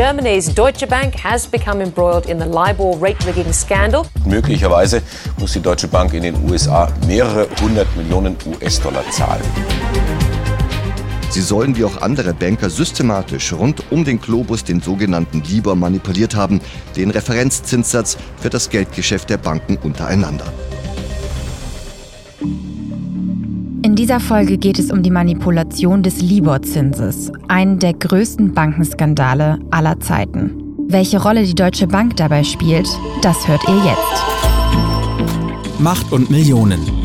Germany's Deutsche Bank has become embroiled in the LIBOR rate rigging scandal. Möglicherweise muss die Deutsche Bank in den USA mehrere hundert Millionen US-Dollar zahlen. Sie sollen wie auch andere Banker systematisch rund um den Globus den sogenannten Libor manipuliert haben, den Referenzzinssatz für das Geldgeschäft der Banken untereinander. In dieser Folge geht es um die Manipulation des Libor-Zinses, einen der größten Bankenskandale aller Zeiten. Welche Rolle die Deutsche Bank dabei spielt, das hört ihr jetzt. Macht und Millionen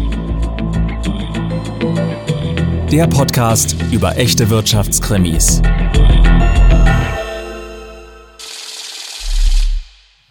der Podcast über echte Wirtschaftskrimis.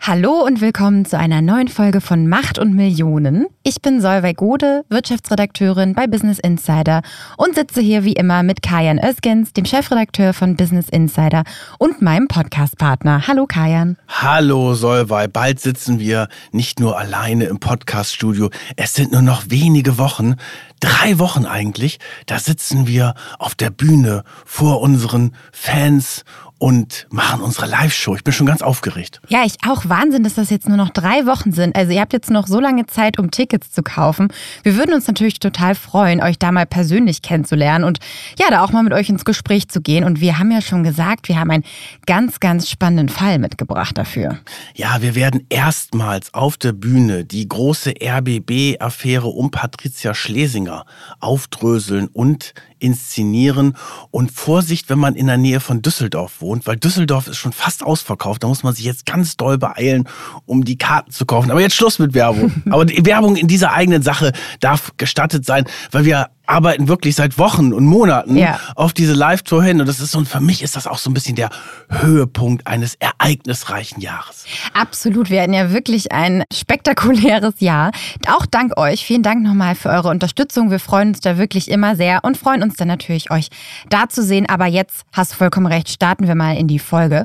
Hallo und willkommen zu einer neuen Folge von Macht und Millionen. Ich bin Solveig Gode, Wirtschaftsredakteurin bei Business Insider und sitze hier wie immer mit Kajan Özgens, dem Chefredakteur von Business Insider und meinem Podcastpartner. Hallo Kajan. Hallo Solveig, bald sitzen wir nicht nur alleine im Podcaststudio. Es sind nur noch wenige Wochen, drei Wochen eigentlich, da sitzen wir auf der Bühne vor unseren Fans und machen unsere Live-Show. Ich bin schon ganz aufgeregt. Ja, ich auch. Wahnsinn, dass das jetzt nur noch drei Wochen sind. Also ihr habt jetzt noch so lange Zeit, um Tickets zu kaufen. Wir würden uns natürlich total freuen, euch da mal persönlich kennenzulernen und ja, da auch mal mit euch ins Gespräch zu gehen. Und wir haben ja schon gesagt, wir haben einen ganz, ganz spannenden Fall mitgebracht dafür. Ja, wir werden erstmals auf der Bühne die große RBB-Affäre um Patricia Schlesinger aufdröseln und inszenieren. Und Vorsicht, wenn man in der Nähe von Düsseldorf wohnt, weil Düsseldorf ist schon fast ausverkauft. Da muss man sich jetzt ganz doll beeilen, um die Karten zu kaufen. Aber jetzt Schluss mit Werbung. Aber die Werbung in dieser eigenen Sache darf gestattet sein, weil wir arbeiten wirklich seit Wochen und Monaten ja. auf diese Live-Tour hin. Und das ist so, und für mich ist das auch so ein bisschen der Höhepunkt eines ereignisreichen Jahres. Absolut. Wir hatten ja wirklich ein spektakuläres Jahr. Auch dank euch. Vielen Dank nochmal für eure Unterstützung. Wir freuen uns da wirklich immer sehr und freuen uns dann natürlich, euch da zu sehen. Aber jetzt hast du vollkommen recht. Starten wir mal in die Folge.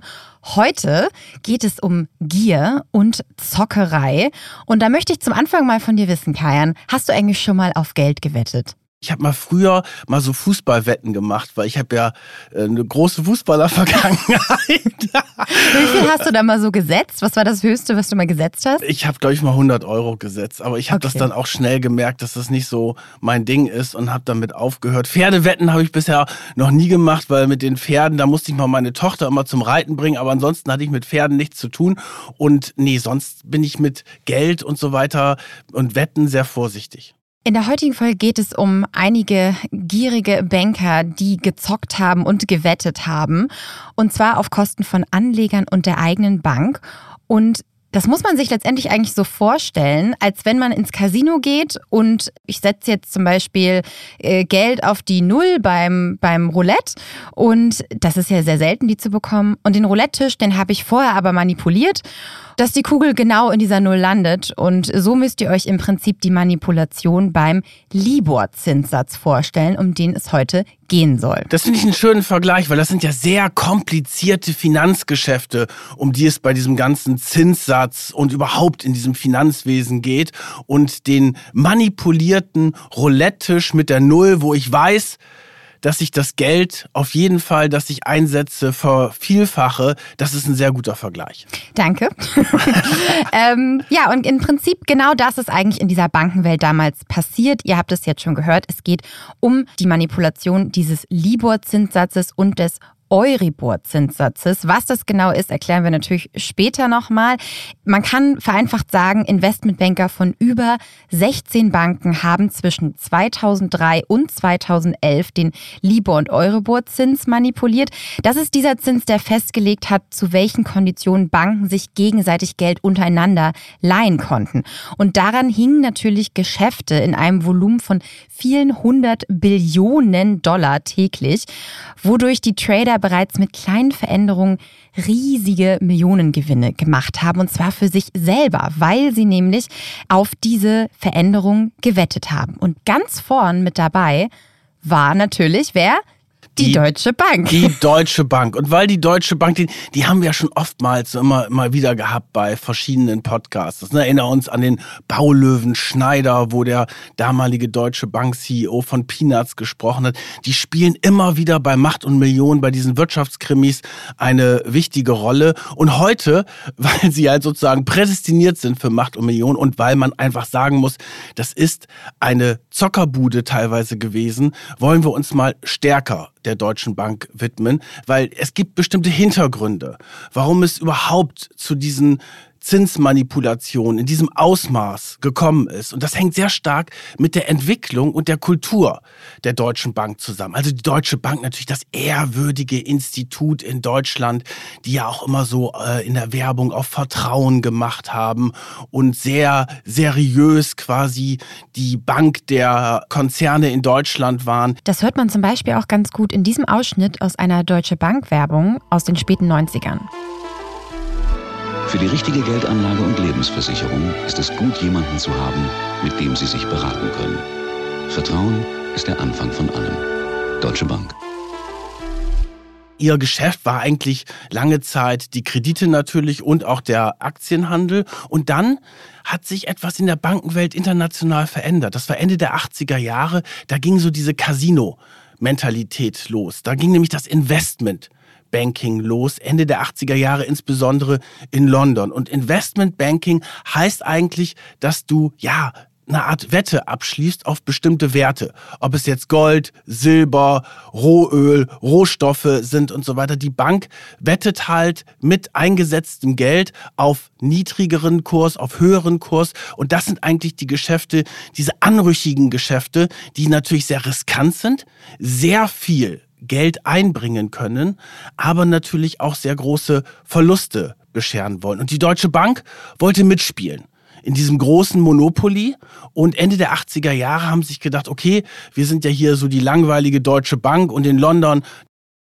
Heute geht es um Gier und Zockerei. Und da möchte ich zum Anfang mal von dir wissen, Kajan, hast du eigentlich schon mal auf Geld gewettet? Ich habe mal früher mal so Fußballwetten gemacht, weil ich habe ja äh, eine große Fußballervergangenheit. Wie viel hast du da mal so gesetzt? Was war das Höchste, was du mal gesetzt hast? Ich habe, glaube ich, mal 100 Euro gesetzt. Aber ich habe okay. das dann auch schnell gemerkt, dass das nicht so mein Ding ist und habe damit aufgehört. Pferdewetten habe ich bisher noch nie gemacht, weil mit den Pferden, da musste ich mal meine Tochter immer zum Reiten bringen. Aber ansonsten hatte ich mit Pferden nichts zu tun. Und nee, sonst bin ich mit Geld und so weiter und Wetten sehr vorsichtig. In der heutigen Folge geht es um einige gierige Banker, die gezockt haben und gewettet haben. Und zwar auf Kosten von Anlegern und der eigenen Bank. Und das muss man sich letztendlich eigentlich so vorstellen, als wenn man ins Casino geht und ich setze jetzt zum Beispiel äh, Geld auf die Null beim, beim Roulette und das ist ja sehr selten, die zu bekommen. Und den Roulette-Tisch, den habe ich vorher aber manipuliert dass die Kugel genau in dieser Null landet. Und so müsst ihr euch im Prinzip die Manipulation beim Libor-Zinssatz vorstellen, um den es heute gehen soll. Das finde ich einen schönen Vergleich, weil das sind ja sehr komplizierte Finanzgeschäfte, um die es bei diesem ganzen Zinssatz und überhaupt in diesem Finanzwesen geht. Und den manipulierten Roulette-Tisch mit der Null, wo ich weiß, dass ich das Geld auf jeden Fall, das ich einsetze, vervielfache. Das ist ein sehr guter Vergleich. Danke. ähm, ja, und im Prinzip genau das ist eigentlich in dieser Bankenwelt damals passiert. Ihr habt es jetzt schon gehört. Es geht um die Manipulation dieses Libor-Zinssatzes und des Euribor-Zinssatzes. Was das genau ist, erklären wir natürlich später nochmal. Man kann vereinfacht sagen, Investmentbanker von über 16 Banken haben zwischen 2003 und 2011 den Libor- und Euribor-Zins manipuliert. Das ist dieser Zins, der festgelegt hat, zu welchen Konditionen Banken sich gegenseitig Geld untereinander leihen konnten. Und daran hingen natürlich Geschäfte in einem Volumen von vielen hundert Billionen Dollar täglich, wodurch die Trader bereits mit kleinen Veränderungen riesige Millionengewinne gemacht haben. Und zwar für sich selber, weil sie nämlich auf diese Veränderung gewettet haben. Und ganz vorn mit dabei war natürlich wer? Die, Deutsche Bank. Die Deutsche Bank. Und weil die Deutsche Bank, die, die haben wir ja schon oftmals immer mal wieder gehabt bei verschiedenen Podcasts. Ne, erinnern uns an den Baulöwen Schneider, wo der damalige Deutsche Bank-CEO von Peanuts gesprochen hat. Die spielen immer wieder bei Macht und Millionen, bei diesen Wirtschaftskrimis eine wichtige Rolle. Und heute, weil sie halt sozusagen prädestiniert sind für Macht und Millionen und weil man einfach sagen muss, das ist eine Zockerbude teilweise gewesen, wollen wir uns mal stärker der Deutschen Bank widmen, weil es gibt bestimmte Hintergründe, warum es überhaupt zu diesen Zinsmanipulation in diesem Ausmaß gekommen ist. Und das hängt sehr stark mit der Entwicklung und der Kultur der Deutschen Bank zusammen. Also die Deutsche Bank natürlich das ehrwürdige Institut in Deutschland, die ja auch immer so äh, in der Werbung auf Vertrauen gemacht haben und sehr seriös quasi die Bank der Konzerne in Deutschland waren. Das hört man zum Beispiel auch ganz gut in diesem Ausschnitt aus einer Deutsche Bank Werbung aus den späten 90ern. Für die richtige Geldanlage und Lebensversicherung ist es gut, jemanden zu haben, mit dem Sie sich beraten können. Vertrauen ist der Anfang von allem. Deutsche Bank. Ihr Geschäft war eigentlich lange Zeit die Kredite natürlich und auch der Aktienhandel. Und dann hat sich etwas in der Bankenwelt international verändert. Das war Ende der 80er Jahre. Da ging so diese Casino-Mentalität los. Da ging nämlich das Investment Banking los, Ende der 80er Jahre insbesondere in London. Und Investment Banking heißt eigentlich, dass du, ja, eine Art Wette abschließt auf bestimmte Werte. Ob es jetzt Gold, Silber, Rohöl, Rohstoffe sind und so weiter. Die Bank wettet halt mit eingesetztem Geld auf niedrigeren Kurs, auf höheren Kurs. Und das sind eigentlich die Geschäfte, diese anrüchigen Geschäfte, die natürlich sehr riskant sind, sehr viel Geld einbringen können, aber natürlich auch sehr große Verluste bescheren wollen. Und die Deutsche Bank wollte mitspielen in diesem großen Monopoly. Und Ende der 80er Jahre haben sich gedacht, okay, wir sind ja hier so die langweilige Deutsche Bank und in London,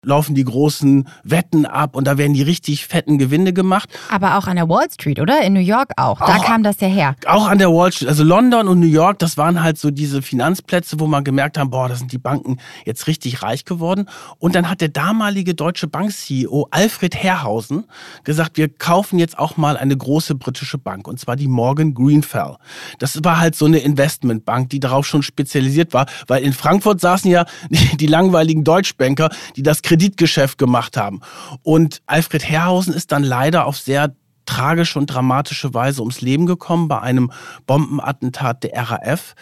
laufen die großen Wetten ab und da werden die richtig fetten Gewinne gemacht. Aber auch an der Wall Street, oder? In New York auch. Da auch, kam das ja her. Auch an der Wall Street. Also London und New York, das waren halt so diese Finanzplätze, wo man gemerkt hat, boah, da sind die Banken jetzt richtig reich geworden. Und dann hat der damalige Deutsche Bank-CEO Alfred Herrhausen gesagt, wir kaufen jetzt auch mal eine große britische Bank und zwar die Morgan Greenfell. Das war halt so eine Investmentbank, die darauf schon spezialisiert war, weil in Frankfurt saßen ja die, die langweiligen Deutschbanker, die das Kreditgeschäft gemacht haben. Und Alfred Herrhausen ist dann leider auf sehr tragische und dramatische Weise ums Leben gekommen bei einem Bombenattentat der RAF.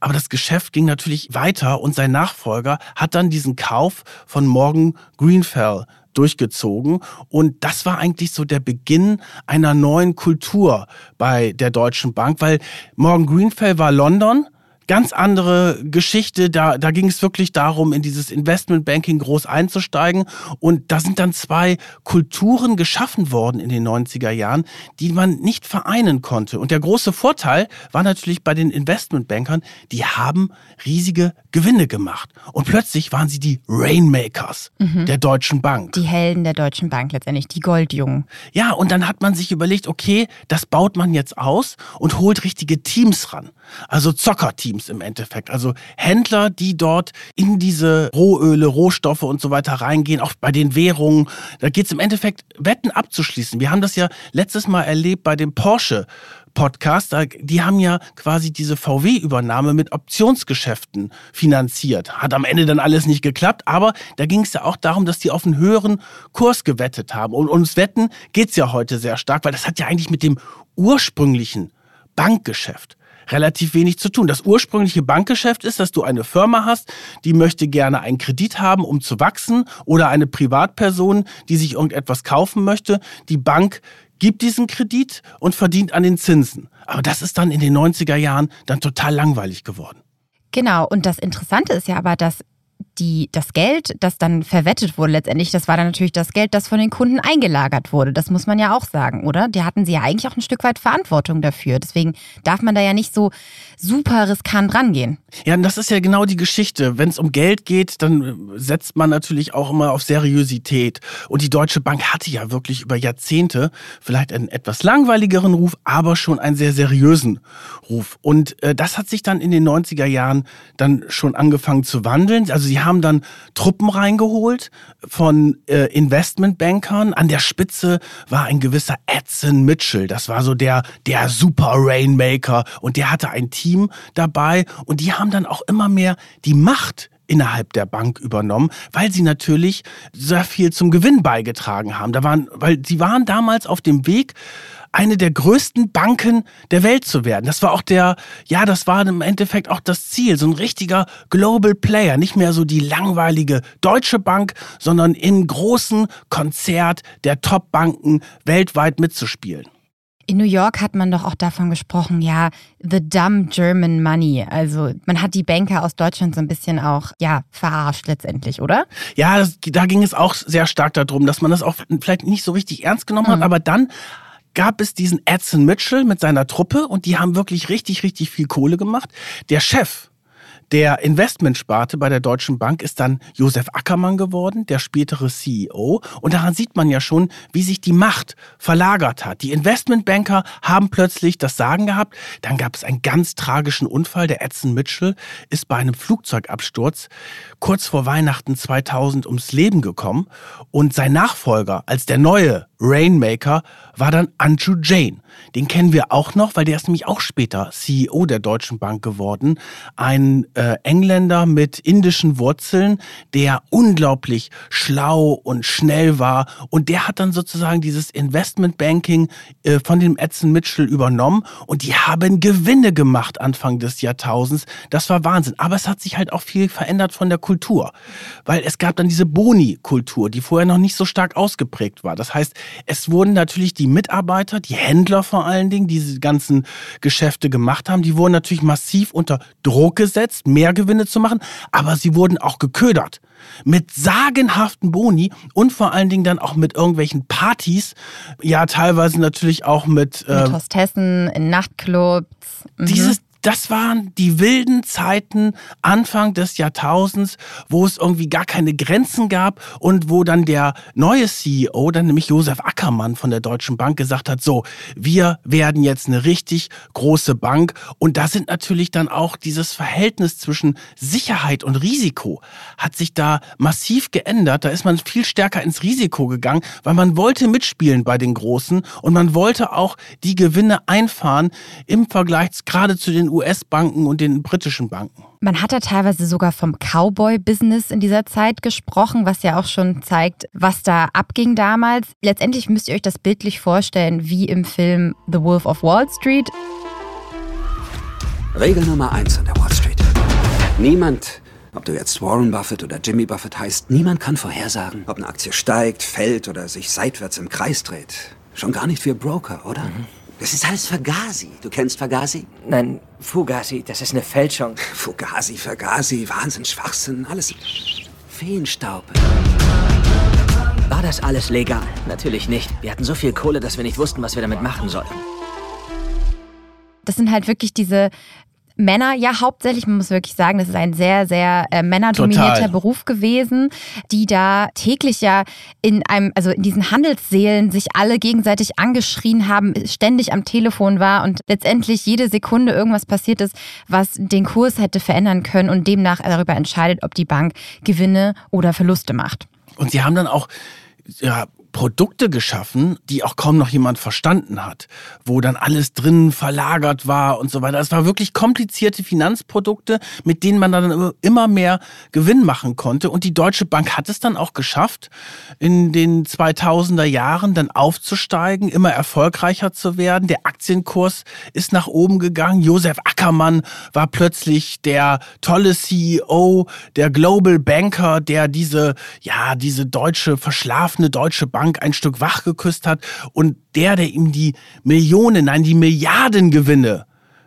Aber das Geschäft ging natürlich weiter und sein Nachfolger hat dann diesen Kauf von Morgan Greenfell durchgezogen. Und das war eigentlich so der Beginn einer neuen Kultur bei der Deutschen Bank, weil Morgan Greenfell war London ganz andere Geschichte. Da, da ging es wirklich darum, in dieses Investmentbanking groß einzusteigen. Und da sind dann zwei Kulturen geschaffen worden in den 90er Jahren, die man nicht vereinen konnte. Und der große Vorteil war natürlich bei den Investmentbankern, die haben riesige Gewinne gemacht. Und plötzlich waren sie die Rainmakers mhm. der Deutschen Bank. Die Helden der Deutschen Bank letztendlich, die Goldjungen. Ja, und dann hat man sich überlegt, okay, das baut man jetzt aus und holt richtige Teams ran. Also Zockerteams Teams im Endeffekt. Also Händler, die dort in diese Rohöle, Rohstoffe und so weiter reingehen, auch bei den Währungen. Da geht es im Endeffekt, Wetten abzuschließen. Wir haben das ja letztes Mal erlebt bei dem Porsche. Podcast, die haben ja quasi diese VW-Übernahme mit Optionsgeschäften finanziert. Hat am Ende dann alles nicht geklappt, aber da ging es ja auch darum, dass die auf einen höheren Kurs gewettet haben. Und ums Wetten geht es ja heute sehr stark, weil das hat ja eigentlich mit dem ursprünglichen Bankgeschäft relativ wenig zu tun. Das ursprüngliche Bankgeschäft ist, dass du eine Firma hast, die möchte gerne einen Kredit haben, um zu wachsen, oder eine Privatperson, die sich irgendetwas kaufen möchte. Die Bank gibt diesen Kredit und verdient an den Zinsen. Aber das ist dann in den 90er Jahren dann total langweilig geworden. Genau, und das Interessante ist ja aber, dass die, das Geld, das dann verwettet wurde letztendlich, das war dann natürlich das Geld, das von den Kunden eingelagert wurde. Das muss man ja auch sagen, oder? Die hatten sie ja eigentlich auch ein Stück weit Verantwortung dafür. Deswegen darf man da ja nicht so super riskant rangehen. Ja, und das ist ja genau die Geschichte. Wenn es um Geld geht, dann setzt man natürlich auch immer auf Seriosität. Und die Deutsche Bank hatte ja wirklich über Jahrzehnte vielleicht einen etwas langweiligeren Ruf, aber schon einen sehr seriösen Ruf. Und äh, das hat sich dann in den 90er Jahren dann schon angefangen zu wandeln. Also sie haben haben dann Truppen reingeholt von äh, Investmentbankern. An der Spitze war ein gewisser Edson Mitchell. Das war so der, der Super Rainmaker. Und der hatte ein Team dabei. Und die haben dann auch immer mehr die Macht innerhalb der Bank übernommen, weil sie natürlich sehr viel zum Gewinn beigetragen haben. Da waren, weil sie waren damals auf dem Weg, eine der größten Banken der Welt zu werden. Das war auch der, ja, das war im Endeffekt auch das Ziel, so ein richtiger Global Player, nicht mehr so die langweilige deutsche Bank, sondern im großen Konzert der Top-Banken weltweit mitzuspielen. In New York hat man doch auch davon gesprochen, ja, the dumb German money. Also man hat die Banker aus Deutschland so ein bisschen auch, ja, verarscht letztendlich, oder? Ja, das, da ging es auch sehr stark darum, dass man das auch vielleicht nicht so richtig ernst genommen hat, mhm. aber dann gab es diesen Edson Mitchell mit seiner Truppe und die haben wirklich richtig, richtig viel Kohle gemacht. Der Chef der Investmentsparte bei der Deutschen Bank ist dann Josef Ackermann geworden, der spätere CEO. Und daran sieht man ja schon, wie sich die Macht verlagert hat. Die Investmentbanker haben plötzlich das Sagen gehabt. Dann gab es einen ganz tragischen Unfall. Der Edson Mitchell ist bei einem Flugzeugabsturz kurz vor Weihnachten 2000 ums Leben gekommen. Und sein Nachfolger als der neue Rainmaker war dann Andrew Jane. Den kennen wir auch noch, weil der ist nämlich auch später CEO der Deutschen Bank geworden. Ein äh, Engländer mit indischen Wurzeln, der unglaublich schlau und schnell war. Und der hat dann sozusagen dieses Investmentbanking äh, von dem Edson Mitchell übernommen. Und die haben Gewinne gemacht Anfang des Jahrtausends. Das war Wahnsinn. Aber es hat sich halt auch viel verändert von der Kultur. Weil es gab dann diese Boni-Kultur, die vorher noch nicht so stark ausgeprägt war. Das heißt, es wurden natürlich die Mitarbeiter, die Händler vor allen Dingen, die diese ganzen Geschäfte gemacht haben, die wurden natürlich massiv unter Druck gesetzt, mehr Gewinne zu machen, aber sie wurden auch geködert mit sagenhaften Boni und vor allen Dingen dann auch mit irgendwelchen Partys, ja teilweise natürlich auch mit, äh, mit Hostessen in Nachtclubs. Mhm. Dieses das waren die wilden Zeiten Anfang des Jahrtausends, wo es irgendwie gar keine Grenzen gab und wo dann der neue CEO, dann nämlich Josef Ackermann von der Deutschen Bank gesagt hat, so, wir werden jetzt eine richtig große Bank und da sind natürlich dann auch dieses Verhältnis zwischen Sicherheit und Risiko hat sich da massiv geändert. Da ist man viel stärker ins Risiko gegangen, weil man wollte mitspielen bei den Großen und man wollte auch die Gewinne einfahren im Vergleich gerade zu den US-Banken und den britischen Banken. Man hat da teilweise sogar vom Cowboy-Business in dieser Zeit gesprochen, was ja auch schon zeigt, was da abging damals. Letztendlich müsst ihr euch das bildlich vorstellen, wie im Film The Wolf of Wall Street. Regel Nummer eins an der Wall Street. Niemand, ob du jetzt Warren Buffett oder Jimmy Buffett heißt, niemand kann vorhersagen, ob eine Aktie steigt, fällt oder sich seitwärts im Kreis dreht. Schon gar nicht wir Broker, oder? Mhm. Das ist alles Fagasi. Du kennst Fagasi? Nein, Fugazi, das ist eine Fälschung. Fugazi, Fagasi, Wahnsinn, Schwachsinn, alles Feenstaub. War das alles legal? Natürlich nicht. Wir hatten so viel Kohle, dass wir nicht wussten, was wir damit machen sollten. Das sind halt wirklich diese Männer, ja hauptsächlich, man muss wirklich sagen, das ist ein sehr, sehr äh, männerdominierter Total. Beruf gewesen, die da täglich ja in einem, also in diesen Handelsseelen sich alle gegenseitig angeschrien haben, ständig am Telefon war und letztendlich jede Sekunde irgendwas passiert ist, was den Kurs hätte verändern können und demnach darüber entscheidet, ob die Bank Gewinne oder Verluste macht. Und sie haben dann auch ja, Produkte geschaffen, die auch kaum noch jemand verstanden hat, wo dann alles drin verlagert war und so weiter. Es war wirklich komplizierte Finanzprodukte, mit denen man dann immer mehr Gewinn machen konnte. Und die Deutsche Bank hat es dann auch geschafft, in den 2000er Jahren dann aufzusteigen, immer erfolgreicher zu werden. Der Aktienkurs ist nach oben gegangen. Josef Ackermann war plötzlich der tolle CEO, der Global Banker, der diese, ja, diese deutsche, verschlafene deutsche Bank Bank ein Stück wach geküsst hat und der, der ihm die Millionen, nein, die Milliardengewinne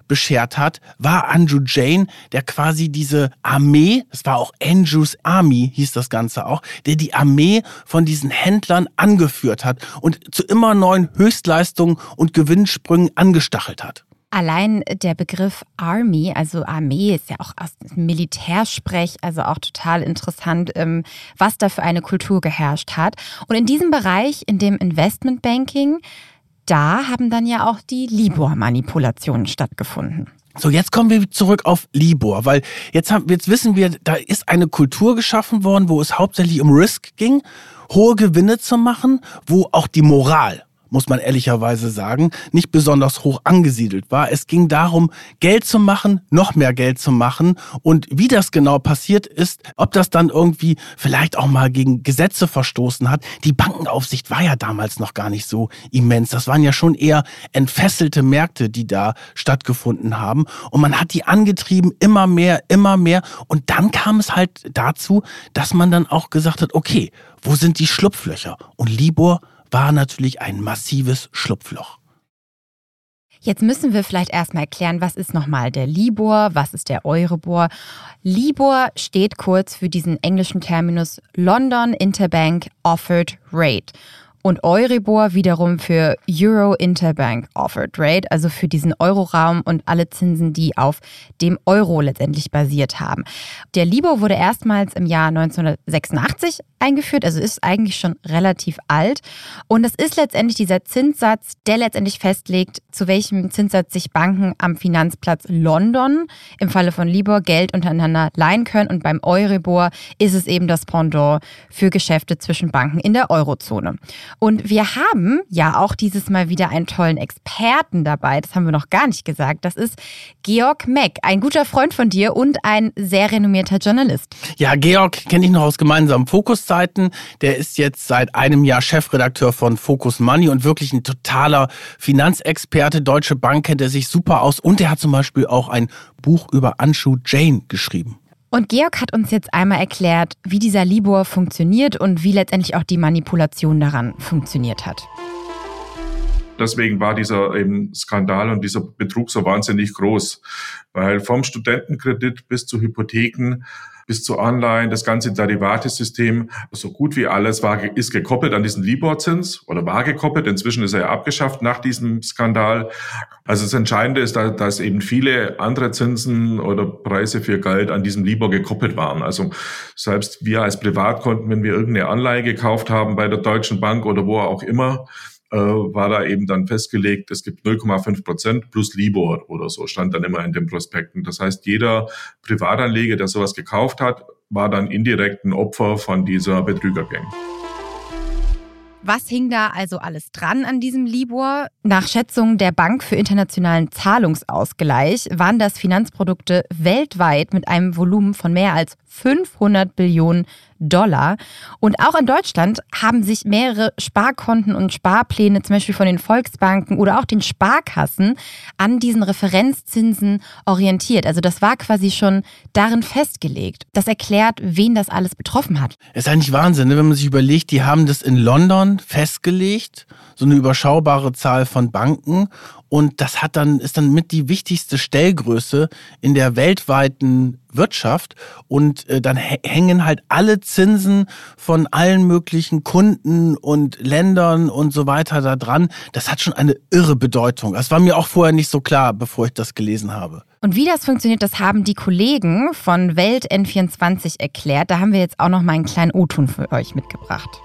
beschert hat, war Andrew Jane, der quasi diese Armee, das war auch Andrews Army, hieß das Ganze auch, der die Armee von diesen Händlern angeführt hat und zu immer neuen Höchstleistungen und Gewinnsprüngen angestachelt hat. Allein der Begriff Army, also Armee, ist ja auch aus Militärsprech, also auch total interessant, ähm, was da für eine Kultur geherrscht hat. Und in diesem Bereich, in dem Investmentbanking, da haben dann ja auch die Libor-Manipulationen stattgefunden. So, jetzt kommen wir zurück auf Libor, weil jetzt, haben, jetzt wissen wir, da ist eine Kultur geschaffen worden, wo es hauptsächlich um Risk ging, hohe Gewinne zu machen, wo auch die Moral muss man ehrlicherweise sagen, nicht besonders hoch angesiedelt war. Es ging darum, Geld zu machen, noch mehr Geld zu machen. Und wie das genau passiert ist, ob das dann irgendwie vielleicht auch mal gegen Gesetze verstoßen hat. Die Bankenaufsicht war ja damals noch gar nicht so immens. Das waren ja schon eher entfesselte Märkte, die da stattgefunden haben. Und man hat die angetrieben, immer mehr, immer mehr. Und dann kam es halt dazu, dass man dann auch gesagt hat, okay, wo sind die Schlupflöcher? Und Libor war natürlich ein massives Schlupfloch. Jetzt müssen wir vielleicht erstmal erklären, was ist nochmal der Libor, was ist der Euribor. Libor steht kurz für diesen englischen Terminus London Interbank Offered Rate und Euribor wiederum für Euro Interbank Offered Rate, also für diesen Euroraum und alle Zinsen, die auf dem Euro letztendlich basiert haben. Der Libor wurde erstmals im Jahr 1986 eingeführt, also ist eigentlich schon relativ alt. Und es ist letztendlich dieser Zinssatz, der letztendlich festlegt, zu welchem Zinssatz sich Banken am Finanzplatz London im Falle von Libor Geld untereinander leihen können. Und beim Euribor ist es eben das Pendant für Geschäfte zwischen Banken in der Eurozone. Und wir haben ja auch dieses Mal wieder einen tollen Experten dabei. Das haben wir noch gar nicht gesagt. Das ist Georg Meck, ein guter Freund von dir und ein sehr renommierter Journalist. Ja, Georg kenne ich noch aus gemeinsamen Fokuszeiten. Der ist jetzt seit einem Jahr Chefredakteur von Focus Money und wirklich ein totaler Finanzexperte. Deutsche Bank kennt er sich super aus und er hat zum Beispiel auch ein Buch über Anshu Jane geschrieben. Und Georg hat uns jetzt einmal erklärt, wie dieser Libor funktioniert und wie letztendlich auch die Manipulation daran funktioniert hat. Deswegen war dieser eben Skandal und dieser Betrug so wahnsinnig groß, weil vom Studentenkredit bis zu Hypotheken bis zu Anleihen, das ganze Derivatesystem, so gut wie alles war, ist gekoppelt an diesen Libor-Zins oder war gekoppelt. Inzwischen ist er ja abgeschafft nach diesem Skandal. Also das Entscheidende ist, dass eben viele andere Zinsen oder Preise für Geld an diesem Libor gekoppelt waren. Also selbst wir als Privatkonten, wenn wir irgendeine Anleihe gekauft haben bei der Deutschen Bank oder wo auch immer, äh, war da eben dann festgelegt, es gibt 0,5 Prozent plus Libor oder so, stand dann immer in den Prospekten. Das heißt, jeder Privatanleger, der sowas gekauft hat, war dann indirekt ein Opfer von dieser Betrügergang. Was hing da also alles dran an diesem Libor? Nach Schätzungen der Bank für internationalen Zahlungsausgleich waren das Finanzprodukte weltweit mit einem Volumen von mehr als 500 Billionen Dollar. Und auch in Deutschland haben sich mehrere Sparkonten und Sparpläne, zum Beispiel von den Volksbanken oder auch den Sparkassen, an diesen Referenzzinsen orientiert. Also das war quasi schon darin festgelegt. Das erklärt, wen das alles betroffen hat. Es ist eigentlich Wahnsinn, ne? wenn man sich überlegt, die haben das in London festgelegt, so eine überschaubare Zahl von Banken. Und das hat dann, ist dann mit die wichtigste Stellgröße in der weltweiten Wirtschaft. Und äh, dann hängen halt alle Zinsen von allen möglichen Kunden und Ländern und so weiter da dran. Das hat schon eine irre Bedeutung. Das war mir auch vorher nicht so klar, bevor ich das gelesen habe. Und wie das funktioniert, das haben die Kollegen von Welt N24 erklärt. Da haben wir jetzt auch noch mal einen kleinen O-Ton für euch mitgebracht.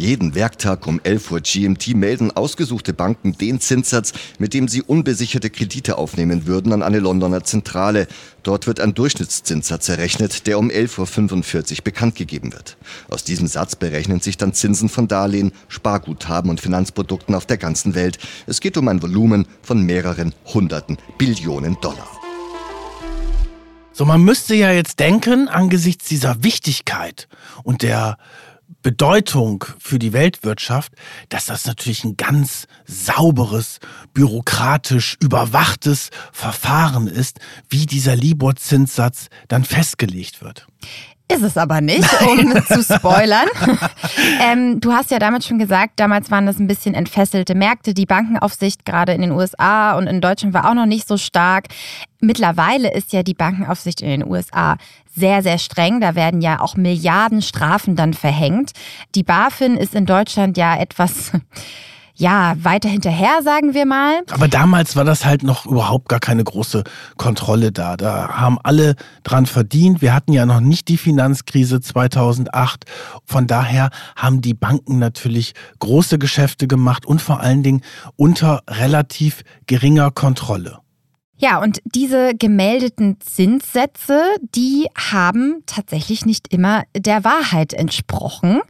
Jeden Werktag um 11 Uhr GMT melden ausgesuchte Banken den Zinssatz, mit dem sie unbesicherte Kredite aufnehmen würden, an eine Londoner Zentrale. Dort wird ein Durchschnittszinssatz errechnet, der um 11.45 Uhr bekannt gegeben wird. Aus diesem Satz berechnen sich dann Zinsen von Darlehen, Sparguthaben und Finanzprodukten auf der ganzen Welt. Es geht um ein Volumen von mehreren hunderten Billionen Dollar. So, man müsste ja jetzt denken, angesichts dieser Wichtigkeit und der Bedeutung für die Weltwirtschaft, dass das natürlich ein ganz sauberes, bürokratisch überwachtes Verfahren ist, wie dieser Libor-Zinssatz dann festgelegt wird. Ist es aber nicht, um zu spoilern. ähm, du hast ja damals schon gesagt, damals waren das ein bisschen entfesselte Märkte. Die Bankenaufsicht gerade in den USA und in Deutschland war auch noch nicht so stark. Mittlerweile ist ja die Bankenaufsicht in den USA sehr, sehr streng. Da werden ja auch Milliarden Strafen dann verhängt. Die BaFin ist in Deutschland ja etwas ja, weiter hinterher, sagen wir mal. Aber damals war das halt noch überhaupt gar keine große Kontrolle da. Da haben alle dran verdient. Wir hatten ja noch nicht die Finanzkrise 2008. Von daher haben die Banken natürlich große Geschäfte gemacht und vor allen Dingen unter relativ geringer Kontrolle. Ja, und diese gemeldeten Zinssätze, die haben tatsächlich nicht immer der Wahrheit entsprochen.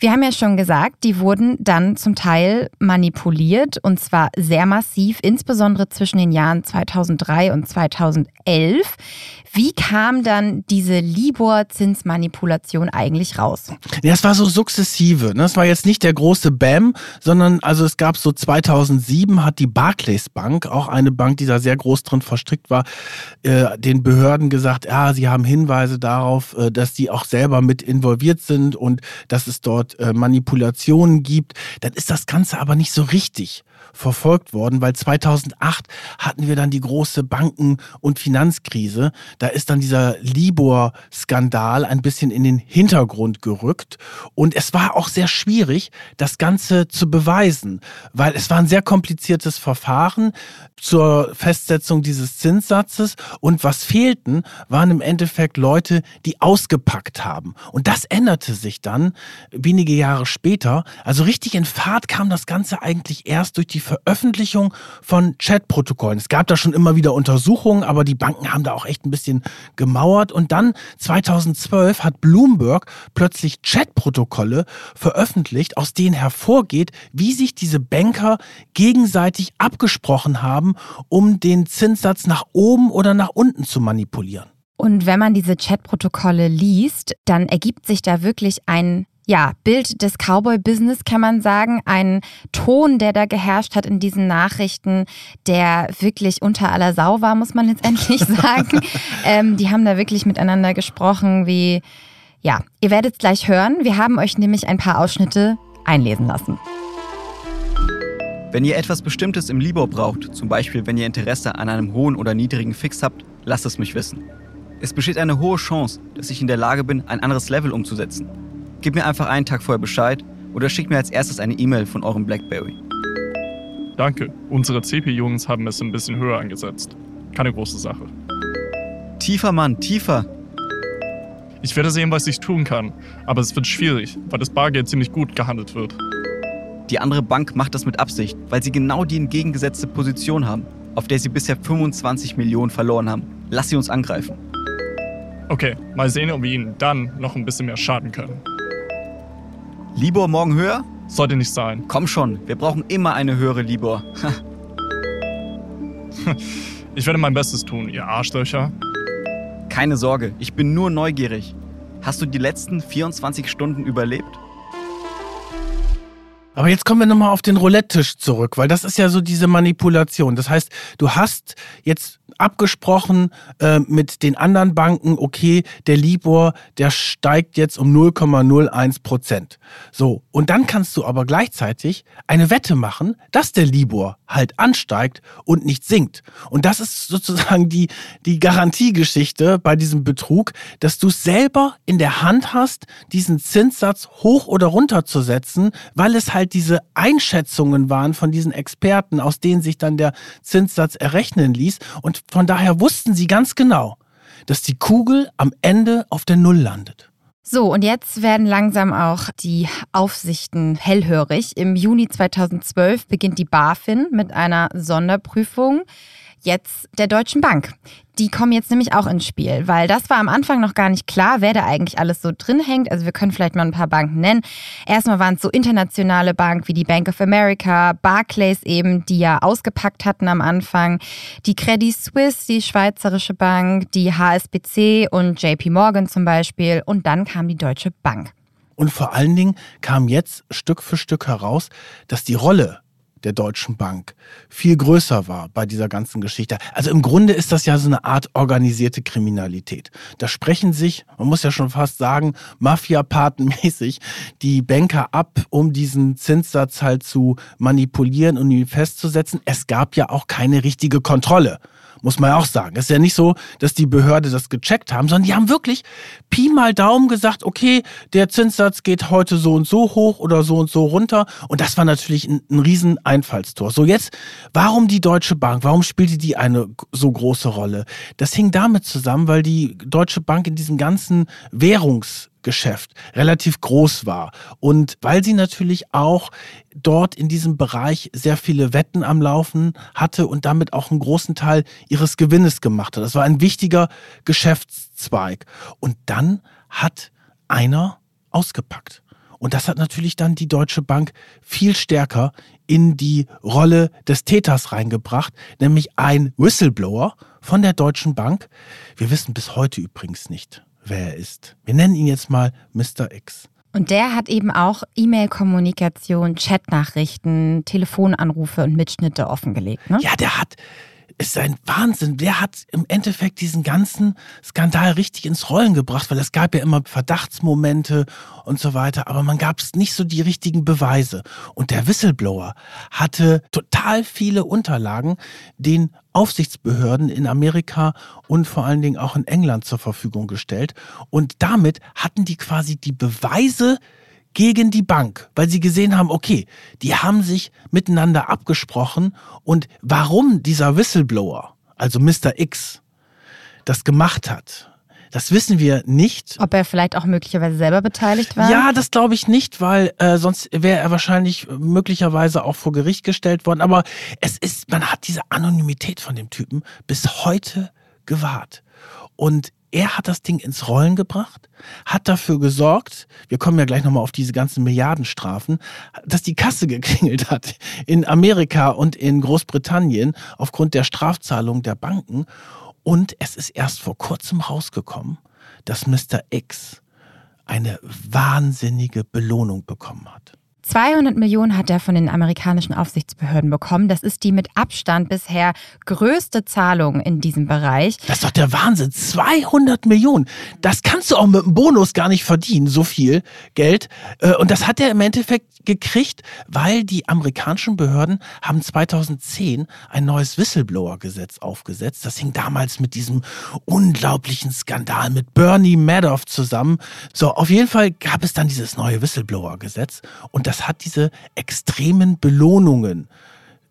Wir haben ja schon gesagt, die wurden dann zum Teil manipuliert und zwar sehr massiv, insbesondere zwischen den Jahren 2003 und 2011. Wie kam dann diese Libor-Zinsmanipulation eigentlich raus? Ja, es war so sukzessive. Ne? Es war jetzt nicht der große Bam, sondern also es gab so 2007 hat die Barclays Bank, auch eine Bank, die da sehr groß drin verstrickt war, äh, den Behörden gesagt, ja, sie haben Hinweise darauf, äh, dass die auch selber mit involviert sind und dass es dort äh, Manipulationen gibt. Dann ist das Ganze aber nicht so richtig verfolgt worden, weil 2008 hatten wir dann die große Banken- und Finanzkrise. Da ist dann dieser Libor-Skandal ein bisschen in den Hintergrund gerückt. Und es war auch sehr schwierig, das Ganze zu beweisen, weil es war ein sehr kompliziertes Verfahren zur Festsetzung dieses Zinssatzes. Und was fehlten, waren im Endeffekt Leute, die ausgepackt haben. Und das änderte sich dann wenige Jahre später. Also richtig in Fahrt kam das Ganze eigentlich erst durch die Veröffentlichung von Chatprotokollen. Es gab da schon immer wieder Untersuchungen, aber die Banken haben da auch echt ein bisschen gemauert. Und dann 2012 hat Bloomberg plötzlich Chatprotokolle veröffentlicht, aus denen hervorgeht, wie sich diese Banker gegenseitig abgesprochen haben, um den Zinssatz nach oben oder nach unten zu manipulieren. Und wenn man diese Chatprotokolle liest, dann ergibt sich da wirklich ein ja, Bild des Cowboy-Business kann man sagen. Ein Ton, der da geherrscht hat in diesen Nachrichten, der wirklich unter aller Sau war, muss man letztendlich sagen. ähm, die haben da wirklich miteinander gesprochen, wie, ja, ihr werdet es gleich hören. Wir haben euch nämlich ein paar Ausschnitte einlesen lassen. Wenn ihr etwas Bestimmtes im Libor braucht, zum Beispiel wenn ihr Interesse an einem hohen oder niedrigen Fix habt, lasst es mich wissen. Es besteht eine hohe Chance, dass ich in der Lage bin, ein anderes Level umzusetzen. Gib mir einfach einen Tag vorher Bescheid oder schickt mir als erstes eine E-Mail von eurem Blackberry. Danke, unsere CP-Jungs haben es ein bisschen höher angesetzt. Keine große Sache. Tiefer, Mann, tiefer. Ich werde sehen, was ich tun kann, aber es wird schwierig, weil das Bargeld ziemlich gut gehandelt wird. Die andere Bank macht das mit Absicht, weil sie genau die entgegengesetzte Position haben, auf der sie bisher 25 Millionen verloren haben. Lass sie uns angreifen. Okay, mal sehen, ob wir ihnen dann noch ein bisschen mehr schaden können. Libor morgen höher? Sollte nicht sein. Komm schon, wir brauchen immer eine höhere Libor. ich werde mein Bestes tun, ihr Arschlöcher. Keine Sorge, ich bin nur neugierig. Hast du die letzten 24 Stunden überlebt? Aber jetzt kommen wir nochmal auf den Roulette-Tisch zurück, weil das ist ja so diese Manipulation. Das heißt, du hast jetzt abgesprochen äh, mit den anderen Banken, okay, der Libor, der steigt jetzt um 0,01 Prozent. So, und dann kannst du aber gleichzeitig eine Wette machen, dass der Libor halt ansteigt und nicht sinkt. Und das ist sozusagen die, die Garantiegeschichte bei diesem Betrug, dass du selber in der Hand hast, diesen Zinssatz hoch oder runter zu setzen, weil es halt diese Einschätzungen waren von diesen Experten, aus denen sich dann der Zinssatz errechnen ließ. Und von daher wussten sie ganz genau, dass die Kugel am Ende auf der Null landet. So, und jetzt werden langsam auch die Aufsichten hellhörig. Im Juni 2012 beginnt die BaFin mit einer Sonderprüfung jetzt der Deutschen Bank. Die kommen jetzt nämlich auch ins Spiel, weil das war am Anfang noch gar nicht klar, wer da eigentlich alles so drin hängt. Also wir können vielleicht mal ein paar Banken nennen. Erstmal waren es so internationale Banken wie die Bank of America, Barclays eben, die ja ausgepackt hatten am Anfang, die Credit Suisse, die Schweizerische Bank, die HSBC und JP Morgan zum Beispiel. Und dann kam die Deutsche Bank. Und vor allen Dingen kam jetzt Stück für Stück heraus, dass die Rolle der Deutschen Bank viel größer war bei dieser ganzen Geschichte. Also im Grunde ist das ja so eine Art organisierte Kriminalität. Da sprechen sich, man muss ja schon fast sagen, Mafia-Patenmäßig die Banker ab, um diesen Zinssatz halt zu manipulieren und ihn festzusetzen. Es gab ja auch keine richtige Kontrolle muss man ja auch sagen. Es ist ja nicht so, dass die Behörde das gecheckt haben, sondern die haben wirklich Pi mal Daumen gesagt, okay, der Zinssatz geht heute so und so hoch oder so und so runter. Und das war natürlich ein, ein riesen Einfallstor. So jetzt, warum die Deutsche Bank? Warum spielte die eine so große Rolle? Das hing damit zusammen, weil die Deutsche Bank in diesem ganzen Währungs Geschäft relativ groß war und weil sie natürlich auch dort in diesem Bereich sehr viele Wetten am Laufen hatte und damit auch einen großen Teil ihres Gewinnes gemacht hat. Das war ein wichtiger Geschäftszweig. Und dann hat einer ausgepackt. Und das hat natürlich dann die Deutsche Bank viel stärker in die Rolle des Täters reingebracht, nämlich ein Whistleblower von der Deutschen Bank. Wir wissen bis heute übrigens nicht, wer er ist. Wir nennen ihn jetzt mal Mr. X. Und der hat eben auch E-Mail-Kommunikation, Chatnachrichten, Telefonanrufe und Mitschnitte offengelegt. Ne? Ja, der hat ist ein Wahnsinn. Der hat im Endeffekt diesen ganzen Skandal richtig ins Rollen gebracht, weil es gab ja immer Verdachtsmomente und so weiter, aber man gab es nicht so die richtigen Beweise. Und der Whistleblower hatte total viele Unterlagen, den Aufsichtsbehörden in Amerika und vor allen Dingen auch in England zur Verfügung gestellt. Und damit hatten die quasi die Beweise, gegen die Bank, weil sie gesehen haben, okay, die haben sich miteinander abgesprochen und warum dieser Whistleblower, also Mr. X, das gemacht hat, das wissen wir nicht. Ob er vielleicht auch möglicherweise selber beteiligt war? Ja, das glaube ich nicht, weil äh, sonst wäre er wahrscheinlich möglicherweise auch vor Gericht gestellt worden. Aber es ist, man hat diese Anonymität von dem Typen bis heute gewahrt. Und er hat das Ding ins Rollen gebracht, hat dafür gesorgt, wir kommen ja gleich nochmal auf diese ganzen Milliardenstrafen, dass die Kasse geklingelt hat in Amerika und in Großbritannien aufgrund der Strafzahlung der Banken. Und es ist erst vor kurzem rausgekommen, dass Mr. X eine wahnsinnige Belohnung bekommen hat. 200 Millionen hat er von den amerikanischen Aufsichtsbehörden bekommen. Das ist die mit Abstand bisher größte Zahlung in diesem Bereich. Das ist doch der Wahnsinn. 200 Millionen. Das kannst du auch mit einem Bonus gar nicht verdienen, so viel Geld. Äh, und das hat er im Endeffekt gekriegt, weil die amerikanischen Behörden haben 2010 ein neues Whistleblower-Gesetz aufgesetzt. Das hing damals mit diesem unglaublichen Skandal mit Bernie Madoff zusammen. So, auf jeden Fall gab es dann dieses neue Whistleblower-Gesetz und das das hat diese extremen Belohnungen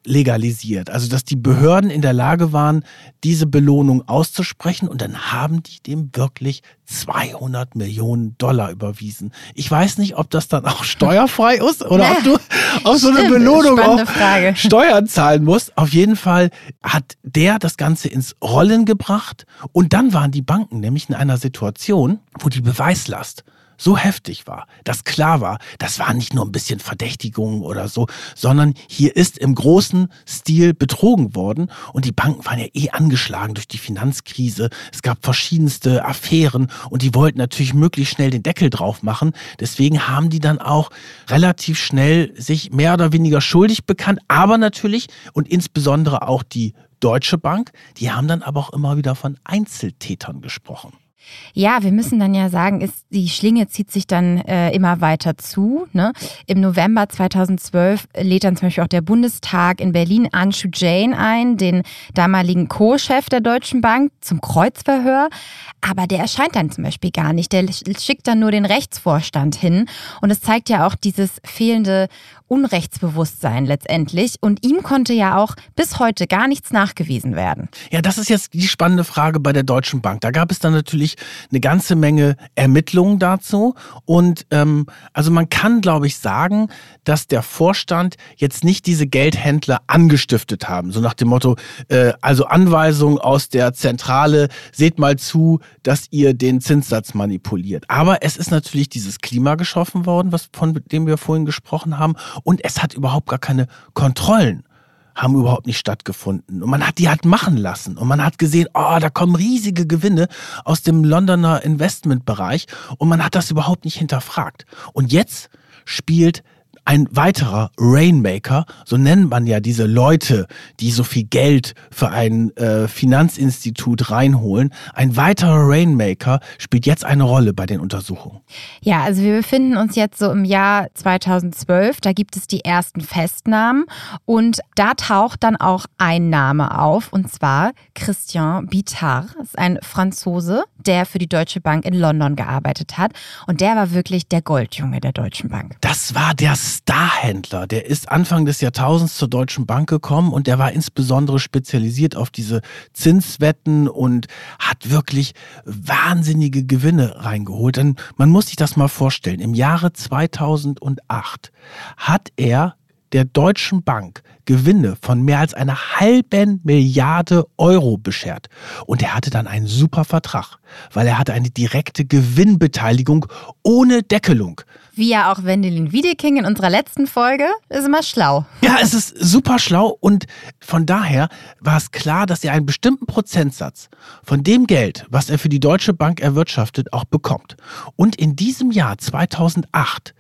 legalisiert. Also, dass die Behörden in der Lage waren, diese Belohnung auszusprechen und dann haben die dem wirklich 200 Millionen Dollar überwiesen. Ich weiß nicht, ob das dann auch steuerfrei ist oder ob du auf so eine Belohnung auch Frage. Steuern zahlen musst. Auf jeden Fall hat der das Ganze ins Rollen gebracht und dann waren die Banken nämlich in einer Situation, wo die Beweislast so heftig war, dass klar war, das war nicht nur ein bisschen Verdächtigung oder so, sondern hier ist im großen Stil betrogen worden und die Banken waren ja eh angeschlagen durch die Finanzkrise. Es gab verschiedenste Affären und die wollten natürlich möglichst schnell den Deckel drauf machen. Deswegen haben die dann auch relativ schnell sich mehr oder weniger schuldig bekannt, aber natürlich und insbesondere auch die Deutsche Bank, die haben dann aber auch immer wieder von Einzeltätern gesprochen. Ja, wir müssen dann ja sagen, ist, die Schlinge zieht sich dann äh, immer weiter zu. Ne? Im November 2012 lädt dann zum Beispiel auch der Bundestag in Berlin Anshu Jain ein, den damaligen Co-Chef der Deutschen Bank, zum Kreuzverhör. Aber der erscheint dann zum Beispiel gar nicht. Der schickt dann nur den Rechtsvorstand hin. Und es zeigt ja auch dieses fehlende Unrechtsbewusstsein letztendlich. Und ihm konnte ja auch bis heute gar nichts nachgewiesen werden. Ja, das ist jetzt die spannende Frage bei der Deutschen Bank. Da gab es dann natürlich eine ganze Menge Ermittlungen dazu. Und ähm, also man kann, glaube ich, sagen, dass der Vorstand jetzt nicht diese Geldhändler angestiftet haben. So nach dem Motto, äh, also Anweisung aus der Zentrale, seht mal zu, dass ihr den Zinssatz manipuliert. Aber es ist natürlich dieses Klima geschaffen worden, was von dem wir vorhin gesprochen haben. Und es hat überhaupt gar keine Kontrollen haben überhaupt nicht stattgefunden. Und man hat die halt machen lassen. Und man hat gesehen, oh, da kommen riesige Gewinne aus dem Londoner Investmentbereich. Und man hat das überhaupt nicht hinterfragt. Und jetzt spielt ein weiterer Rainmaker, so nennt man ja diese Leute, die so viel Geld für ein äh, Finanzinstitut reinholen. Ein weiterer Rainmaker spielt jetzt eine Rolle bei den Untersuchungen. Ja, also wir befinden uns jetzt so im Jahr 2012. Da gibt es die ersten Festnahmen und da taucht dann auch ein Name auf und zwar Christian Bitard. Das ist ein Franzose, der für die Deutsche Bank in London gearbeitet hat und der war wirklich der Goldjunge der Deutschen Bank. Das war der Starhändler. Der ist Anfang des Jahrtausends zur Deutschen Bank gekommen und der war insbesondere spezialisiert auf diese Zinswetten und hat wirklich wahnsinnige Gewinne reingeholt. Denn man muss sich das mal vorstellen. Im Jahre 2008 hat er der Deutschen Bank Gewinne von mehr als einer halben Milliarde Euro beschert. Und er hatte dann einen super Vertrag, weil er hatte eine direkte Gewinnbeteiligung ohne Deckelung. Wie ja auch Wendelin Wiedeking in unserer letzten Folge, ist immer schlau. Ja, es ist super schlau und von daher war es klar, dass er einen bestimmten Prozentsatz von dem Geld, was er für die Deutsche Bank erwirtschaftet, auch bekommt. Und in diesem Jahr 2008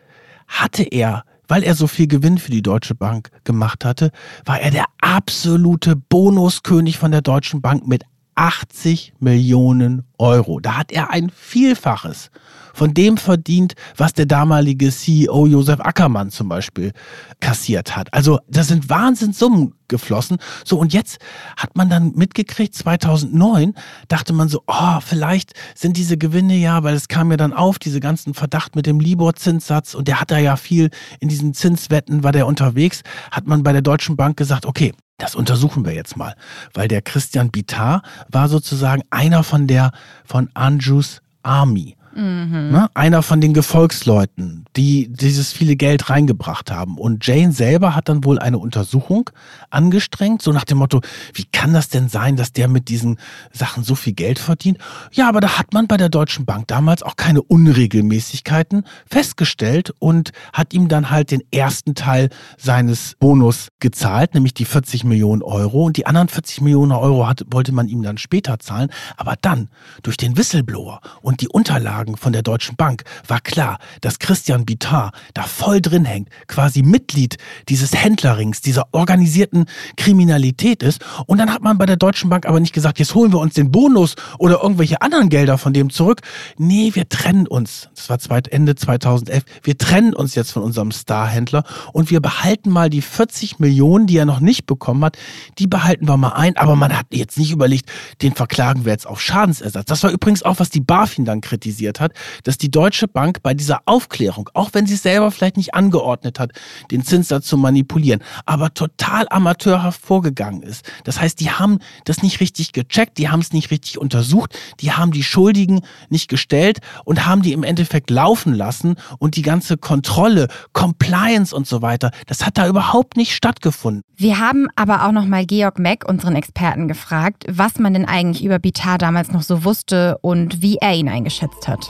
hatte er weil er so viel Gewinn für die Deutsche Bank gemacht hatte, war er der absolute Bonuskönig von der Deutschen Bank mit 80 Millionen Euro. Da hat er ein Vielfaches von dem verdient, was der damalige CEO Josef Ackermann zum Beispiel kassiert hat. Also das sind Wahnsinnssummen geflossen. So, und jetzt hat man dann mitgekriegt, 2009 dachte man so, oh, vielleicht sind diese Gewinne ja, weil es kam ja dann auf, diese ganzen Verdacht mit dem Libor-Zinssatz und der hat da ja viel in diesen Zinswetten, war der unterwegs, hat man bei der Deutschen Bank gesagt, okay, das untersuchen wir jetzt mal, weil der Christian Bitar war sozusagen einer von der von Andrews Army. Mhm. Ne? Einer von den Gefolgsleuten, die dieses viele Geld reingebracht haben. Und Jane selber hat dann wohl eine Untersuchung angestrengt, so nach dem Motto, wie kann das denn sein, dass der mit diesen Sachen so viel Geld verdient? Ja, aber da hat man bei der Deutschen Bank damals auch keine Unregelmäßigkeiten festgestellt und hat ihm dann halt den ersten Teil seines Bonus gezahlt, nämlich die 40 Millionen Euro. Und die anderen 40 Millionen Euro hat, wollte man ihm dann später zahlen. Aber dann, durch den Whistleblower und die Unterlagen, Unterlagen von der Deutschen Bank war klar, dass Christian Bitar da voll drin hängt, quasi Mitglied dieses Händlerrings, dieser organisierten Kriminalität ist. Und dann hat man bei der Deutschen Bank aber nicht gesagt, jetzt holen wir uns den Bonus oder irgendwelche anderen Gelder von dem zurück. Nee, wir trennen uns. Das war Ende 2011. Wir trennen uns jetzt von unserem Starhändler und wir behalten mal die 40 Millionen, die er noch nicht bekommen hat, die behalten wir mal ein. Aber man hat jetzt nicht überlegt, den verklagen wir jetzt auf Schadensersatz. Das war übrigens auch, was die BaFin dann kritisiert kritisiert hat, dass die Deutsche Bank bei dieser Aufklärung, auch wenn sie es selber vielleicht nicht angeordnet hat, den Zinssatz zu manipulieren, aber total amateurhaft vorgegangen ist. Das heißt, die haben das nicht richtig gecheckt, die haben es nicht richtig untersucht, die haben die Schuldigen nicht gestellt und haben die im Endeffekt laufen lassen und die ganze Kontrolle, Compliance und so weiter, das hat da überhaupt nicht stattgefunden. Wir haben aber auch noch mal Georg Meck, unseren Experten, gefragt, was man denn eigentlich über Bitar damals noch so wusste und wie er ihn eingeschätzt hat.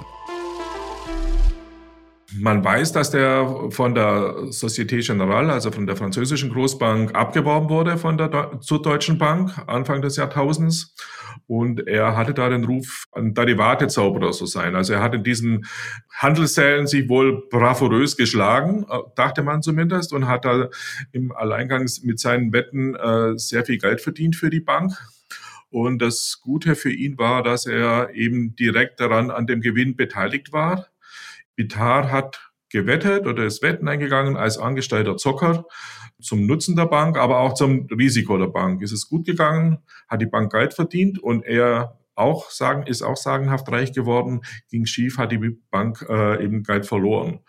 Man weiß, dass der von der Société Générale, also von der französischen Großbank, abgeworben wurde von der zur Deutschen Bank Anfang des Jahrtausends. Und er hatte da den Ruf, ein Derivatezauberer zu sein. Also er hat in diesen Handelssälen sich wohl bravourös geschlagen, äh, dachte man zumindest, und hat da im Alleingang mit seinen Wetten äh, sehr viel Geld verdient für die Bank. Und das Gute für ihn war, dass er eben direkt daran an dem Gewinn beteiligt war. Bitar hat gewettet oder ist Wetten eingegangen als angestellter Zocker zum Nutzen der Bank, aber auch zum Risiko der Bank. Ist es gut gegangen, hat die Bank Geld verdient und er auch sagen, ist auch sagenhaft reich geworden, ging schief, hat die Bank äh, eben Geld verloren.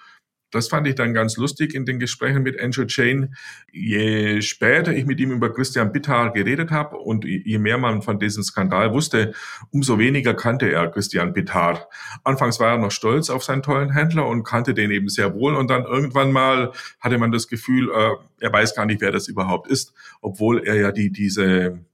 Das fand ich dann ganz lustig in den Gesprächen mit Andrew Chain. Je später ich mit ihm über Christian Bittar geredet habe und je mehr man von diesem Skandal wusste, umso weniger kannte er Christian Bittar. Anfangs war er noch stolz auf seinen tollen Händler und kannte den eben sehr wohl. Und dann irgendwann mal hatte man das Gefühl, äh, er weiß gar nicht, wer das überhaupt ist, obwohl er ja die, diese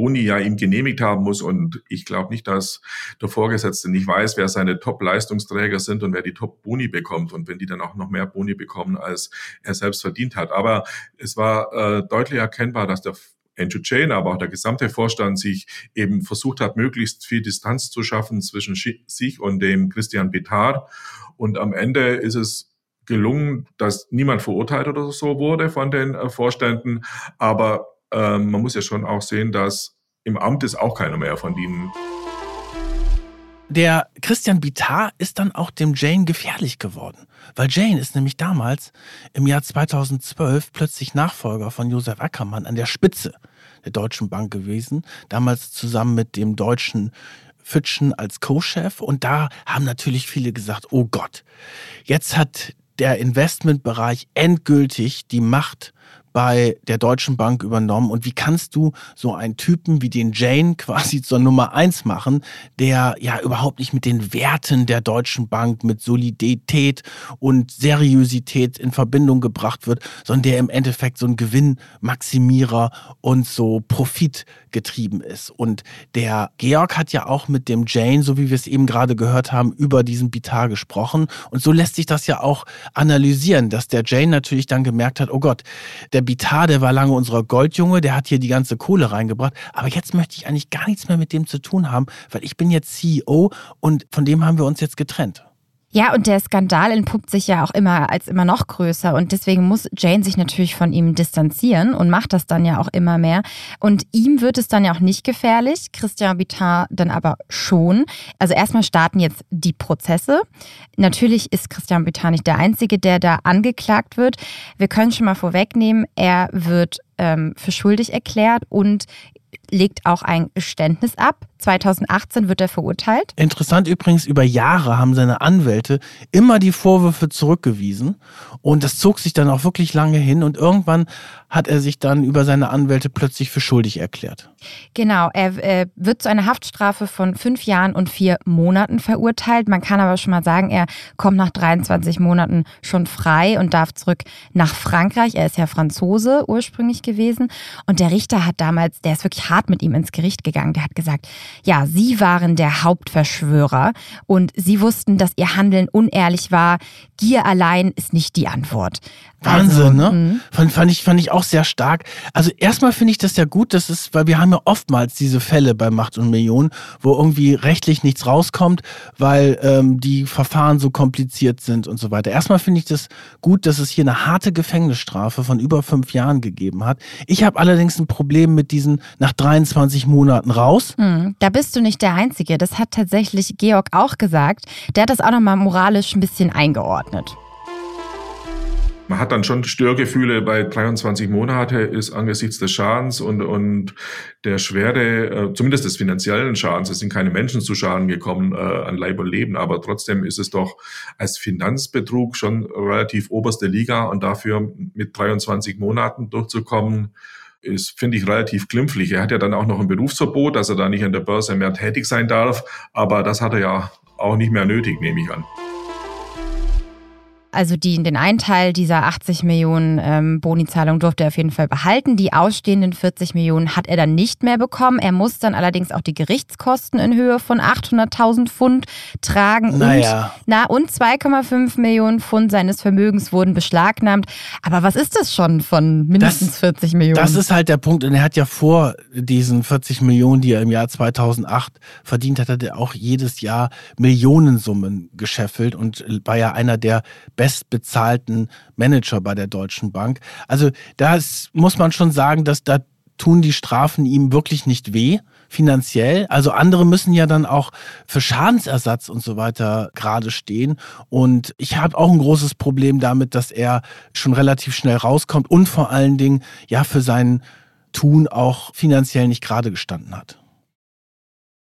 Boni ja ihm genehmigt haben muss. Und ich glaube nicht, dass der Vorgesetzte nicht weiß, wer seine Top-Leistungsträger sind und wer die Top-Boni bekommt. Und wenn die dann auch noch mehr Boni bekommen, als er selbst verdient hat. Aber es war äh, deutlich erkennbar, dass der Andrew Jane, aber auch der gesamte Vorstand sich eben versucht hat, möglichst viel Distanz zu schaffen zwischen sich und dem Christian Bitar. Und am Ende ist es gelungen, dass niemand verurteilt oder so wurde von den äh, Vorständen. Aber ähm, man muss ja schon auch sehen, dass im Amt ist auch keiner mehr von ihnen. Der Christian Bitar ist dann auch dem Jane gefährlich geworden, weil Jane ist nämlich damals im Jahr 2012 plötzlich Nachfolger von Josef Ackermann an der Spitze der Deutschen Bank gewesen, damals zusammen mit dem deutschen Fitschen als Co-Chef und da haben natürlich viele gesagt, oh Gott, jetzt hat der Investmentbereich endgültig die Macht bei der Deutschen Bank übernommen. Und wie kannst du so einen Typen wie den Jane quasi zur Nummer eins machen, der ja überhaupt nicht mit den Werten der Deutschen Bank, mit Solidität und Seriosität in Verbindung gebracht wird, sondern der im Endeffekt so ein Gewinnmaximierer und so profitgetrieben ist. Und der Georg hat ja auch mit dem Jane, so wie wir es eben gerade gehört haben, über diesen Bitar gesprochen. Und so lässt sich das ja auch analysieren, dass der Jane natürlich dann gemerkt hat, oh Gott, der der Bitar, der war lange unser Goldjunge, der hat hier die ganze Kohle reingebracht. Aber jetzt möchte ich eigentlich gar nichts mehr mit dem zu tun haben, weil ich bin jetzt CEO und von dem haben wir uns jetzt getrennt. Ja, und der Skandal entpuppt sich ja auch immer als immer noch größer und deswegen muss Jane sich natürlich von ihm distanzieren und macht das dann ja auch immer mehr. Und ihm wird es dann ja auch nicht gefährlich, Christian Bitar dann aber schon. Also erstmal starten jetzt die Prozesse. Natürlich ist Christian Bitar nicht der Einzige, der da angeklagt wird. Wir können schon mal vorwegnehmen, er wird ähm, für schuldig erklärt und legt auch ein Geständnis ab. 2018 wird er verurteilt. Interessant übrigens, über Jahre haben seine Anwälte immer die Vorwürfe zurückgewiesen und das zog sich dann auch wirklich lange hin und irgendwann hat er sich dann über seine Anwälte plötzlich für schuldig erklärt. Genau, er äh, wird zu einer Haftstrafe von fünf Jahren und vier Monaten verurteilt. Man kann aber schon mal sagen, er kommt nach 23 Monaten schon frei und darf zurück nach Frankreich. Er ist ja Franzose ursprünglich gewesen und der Richter hat damals, der ist wirklich hart mit ihm ins Gericht gegangen. Der hat gesagt, ja, Sie waren der Hauptverschwörer und Sie wussten, dass Ihr Handeln unehrlich war. Gier allein ist nicht die Antwort. Wahnsinn, ne? Mhm. Fand, fand, ich, fand ich auch sehr stark. Also erstmal finde ich das ja gut, dass es, weil wir haben ja oftmals diese Fälle bei Macht und Millionen, wo irgendwie rechtlich nichts rauskommt, weil ähm, die Verfahren so kompliziert sind und so weiter. Erstmal finde ich das gut, dass es hier eine harte Gefängnisstrafe von über fünf Jahren gegeben hat. Ich habe allerdings ein Problem mit diesen nach 23 Monaten raus. Mhm. Da bist du nicht der Einzige. Das hat tatsächlich Georg auch gesagt. Der hat das auch nochmal moralisch ein bisschen eingeordnet. Man hat dann schon Störgefühle bei 23 Monate ist angesichts des Schadens und, und der Schwere, äh, zumindest des finanziellen Schadens, es sind keine Menschen zu Schaden gekommen äh, an Leib und Leben, aber trotzdem ist es doch als Finanzbetrug schon relativ oberste Liga und dafür mit 23 Monaten durchzukommen, ist, finde ich, relativ glimpflich. Er hat ja dann auch noch ein Berufsverbot, dass er da nicht an der Börse mehr tätig sein darf, aber das hat er ja auch nicht mehr nötig, nehme ich an. Also die, den einen Teil dieser 80 Millionen ähm, Bonizahlung durfte er auf jeden Fall behalten. Die ausstehenden 40 Millionen hat er dann nicht mehr bekommen. Er muss dann allerdings auch die Gerichtskosten in Höhe von 800.000 Pfund tragen. Naja. Und, na, und 2,5 Millionen Pfund seines Vermögens wurden beschlagnahmt. Aber was ist das schon von mindestens das, 40 Millionen? Das ist halt der Punkt. Und er hat ja vor diesen 40 Millionen, die er im Jahr 2008 verdient hat, hat er auch jedes Jahr Millionensummen gescheffelt und war ja einer der bestbezahlten Manager bei der Deutschen Bank. Also da muss man schon sagen, dass da tun die Strafen ihm wirklich nicht weh finanziell. Also andere müssen ja dann auch für Schadensersatz und so weiter gerade stehen. Und ich habe auch ein großes Problem damit, dass er schon relativ schnell rauskommt und vor allen Dingen ja für sein Tun auch finanziell nicht gerade gestanden hat.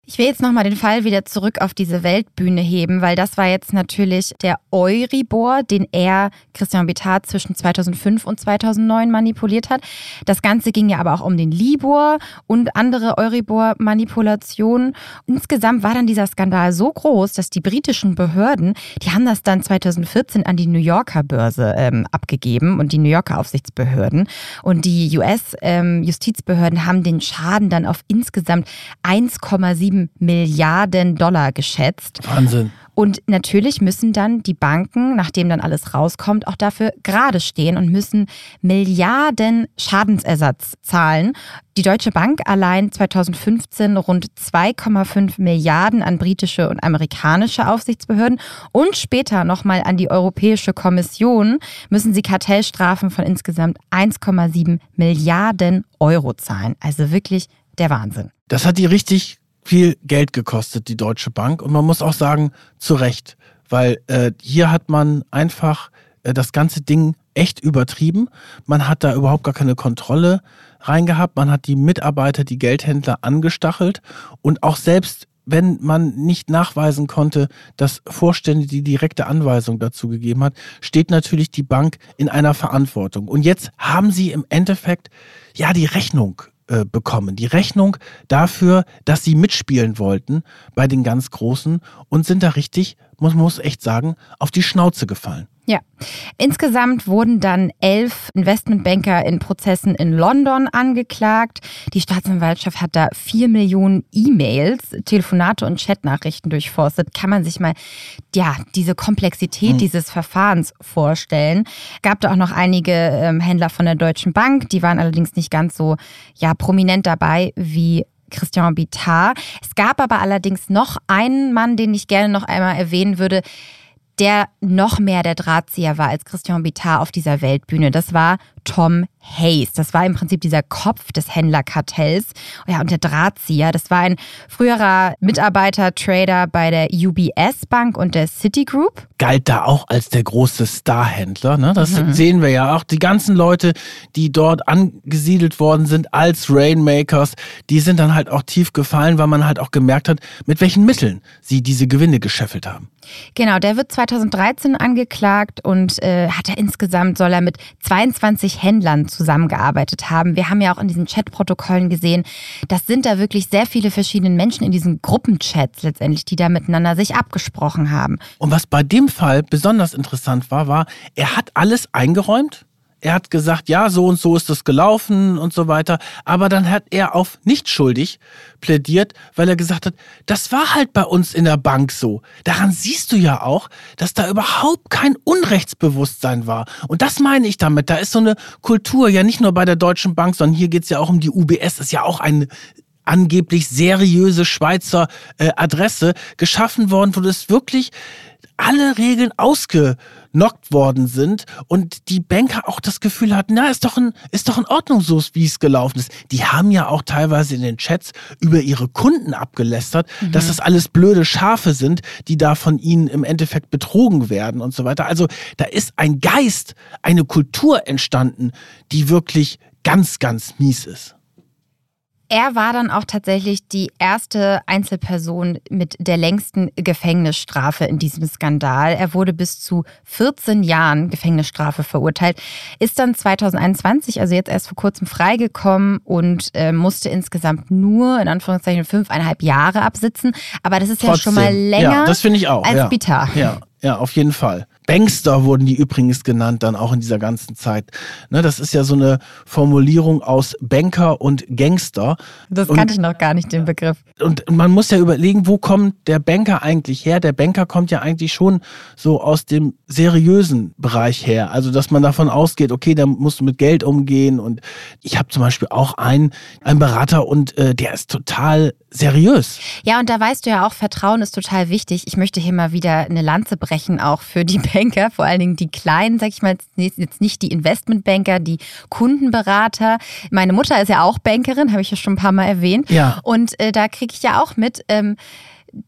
Ich will jetzt nochmal den Fall wieder zurück auf diese Weltbühne heben, weil das war jetzt natürlich der Euribor, den er, Christian Bittard, zwischen 2005 und 2009 manipuliert hat. Das Ganze ging ja aber auch um den Libor und andere Euribor-Manipulationen. Insgesamt war dann dieser Skandal so groß, dass die britischen Behörden, die haben das dann 2014 an die New Yorker Börse ähm, abgegeben und die New Yorker Aufsichtsbehörden. Und die US-Justizbehörden ähm, haben den Schaden dann auf insgesamt 1,7 7 Milliarden Dollar geschätzt. Wahnsinn. Und natürlich müssen dann die Banken, nachdem dann alles rauskommt, auch dafür gerade stehen und müssen Milliarden Schadensersatz zahlen. Die Deutsche Bank allein 2015 rund 2,5 Milliarden an britische und amerikanische Aufsichtsbehörden und später nochmal an die Europäische Kommission müssen sie Kartellstrafen von insgesamt 1,7 Milliarden Euro zahlen. Also wirklich der Wahnsinn. Das hat die richtig viel Geld gekostet, die Deutsche Bank. Und man muss auch sagen, zu Recht, weil äh, hier hat man einfach äh, das ganze Ding echt übertrieben. Man hat da überhaupt gar keine Kontrolle reingehabt. Man hat die Mitarbeiter, die Geldhändler angestachelt und auch selbst wenn man nicht nachweisen konnte, dass Vorstände die direkte Anweisung dazu gegeben hat, steht natürlich die Bank in einer Verantwortung. Und jetzt haben sie im Endeffekt ja die Rechnung äh, bekommen. Die Rechnung dafür, dass sie mitspielen wollten bei den ganz Großen und sind da richtig, muss man echt sagen, auf die Schnauze gefallen. Ja, insgesamt wurden dann elf Investmentbanker in Prozessen in London angeklagt. Die Staatsanwaltschaft hat da vier Millionen E-Mails, Telefonate und Chatnachrichten durchforstet. Kann man sich mal, ja, diese Komplexität mhm. dieses Verfahrens vorstellen. Gab da auch noch einige ähm, Händler von der Deutschen Bank, die waren allerdings nicht ganz so, ja, prominent dabei wie Christian Bittard. Es gab aber allerdings noch einen Mann, den ich gerne noch einmal erwähnen würde der noch mehr der Drahtzieher war als Christian Bittard auf dieser Weltbühne. Das war Tom Hayes. Das war im Prinzip dieser Kopf des Händlerkartells ja, und der Drahtzieher. Das war ein früherer Mitarbeiter, Trader bei der UBS Bank und der Citigroup. Galt da auch als der große Starhändler. Ne? Das mhm. sehen wir ja auch. Die ganzen Leute, die dort angesiedelt worden sind als Rainmakers, die sind dann halt auch tief gefallen, weil man halt auch gemerkt hat, mit welchen Mitteln sie diese Gewinne gescheffelt haben. Genau, der wird 2013 angeklagt und äh, hat er insgesamt, soll er mit 22 Händlern zusammengearbeitet haben. Wir haben ja auch in diesen Chatprotokollen gesehen, das sind da wirklich sehr viele verschiedene Menschen in diesen Gruppenchats letztendlich, die da miteinander sich abgesprochen haben. Und was bei dem Fall besonders interessant war, war, er hat alles eingeräumt er hat gesagt, ja, so und so ist das gelaufen und so weiter. Aber dann hat er auf nicht schuldig plädiert, weil er gesagt hat, das war halt bei uns in der Bank so. Daran siehst du ja auch, dass da überhaupt kein Unrechtsbewusstsein war. Und das meine ich damit. Da ist so eine Kultur, ja nicht nur bei der Deutschen Bank, sondern hier geht es ja auch um die UBS. Ist ja auch eine angeblich seriöse Schweizer äh, Adresse geschaffen worden, wo das wirklich alle Regeln ausgenockt worden sind und die Banker auch das Gefühl hatten, na, ist doch, in, ist doch in Ordnung so, wie es gelaufen ist. Die haben ja auch teilweise in den Chats über ihre Kunden abgelästert, mhm. dass das alles blöde Schafe sind, die da von ihnen im Endeffekt betrogen werden und so weiter. Also da ist ein Geist, eine Kultur entstanden, die wirklich ganz, ganz mies ist. Er war dann auch tatsächlich die erste Einzelperson mit der längsten Gefängnisstrafe in diesem Skandal. Er wurde bis zu 14 Jahren Gefängnisstrafe verurteilt, ist dann 2021, also jetzt erst vor kurzem freigekommen und äh, musste insgesamt nur in Anführungszeichen fünfeinhalb Jahre absitzen. Aber das ist Trotzdem. ja schon mal länger ja, das ich auch, als ja. Bitar. Ja, ja, auf jeden Fall. Bankster wurden die übrigens genannt, dann auch in dieser ganzen Zeit. Ne, das ist ja so eine Formulierung aus Banker und Gangster. Das kannte ich noch gar nicht, den Begriff. Und man muss ja überlegen, wo kommt der Banker eigentlich her? Der Banker kommt ja eigentlich schon so aus dem seriösen Bereich her. Also, dass man davon ausgeht, okay, da musst du mit Geld umgehen. Und ich habe zum Beispiel auch einen, einen Berater und äh, der ist total seriös. Ja, und da weißt du ja auch, Vertrauen ist total wichtig. Ich möchte hier mal wieder eine Lanze brechen, auch für die Banker, vor allen Dingen die kleinen, sag ich mal, jetzt nicht die Investmentbanker, die Kundenberater. Meine Mutter ist ja auch Bankerin, habe ich ja schon ein paar Mal erwähnt. Ja. Und äh, da kriege ich ja auch mit, ähm,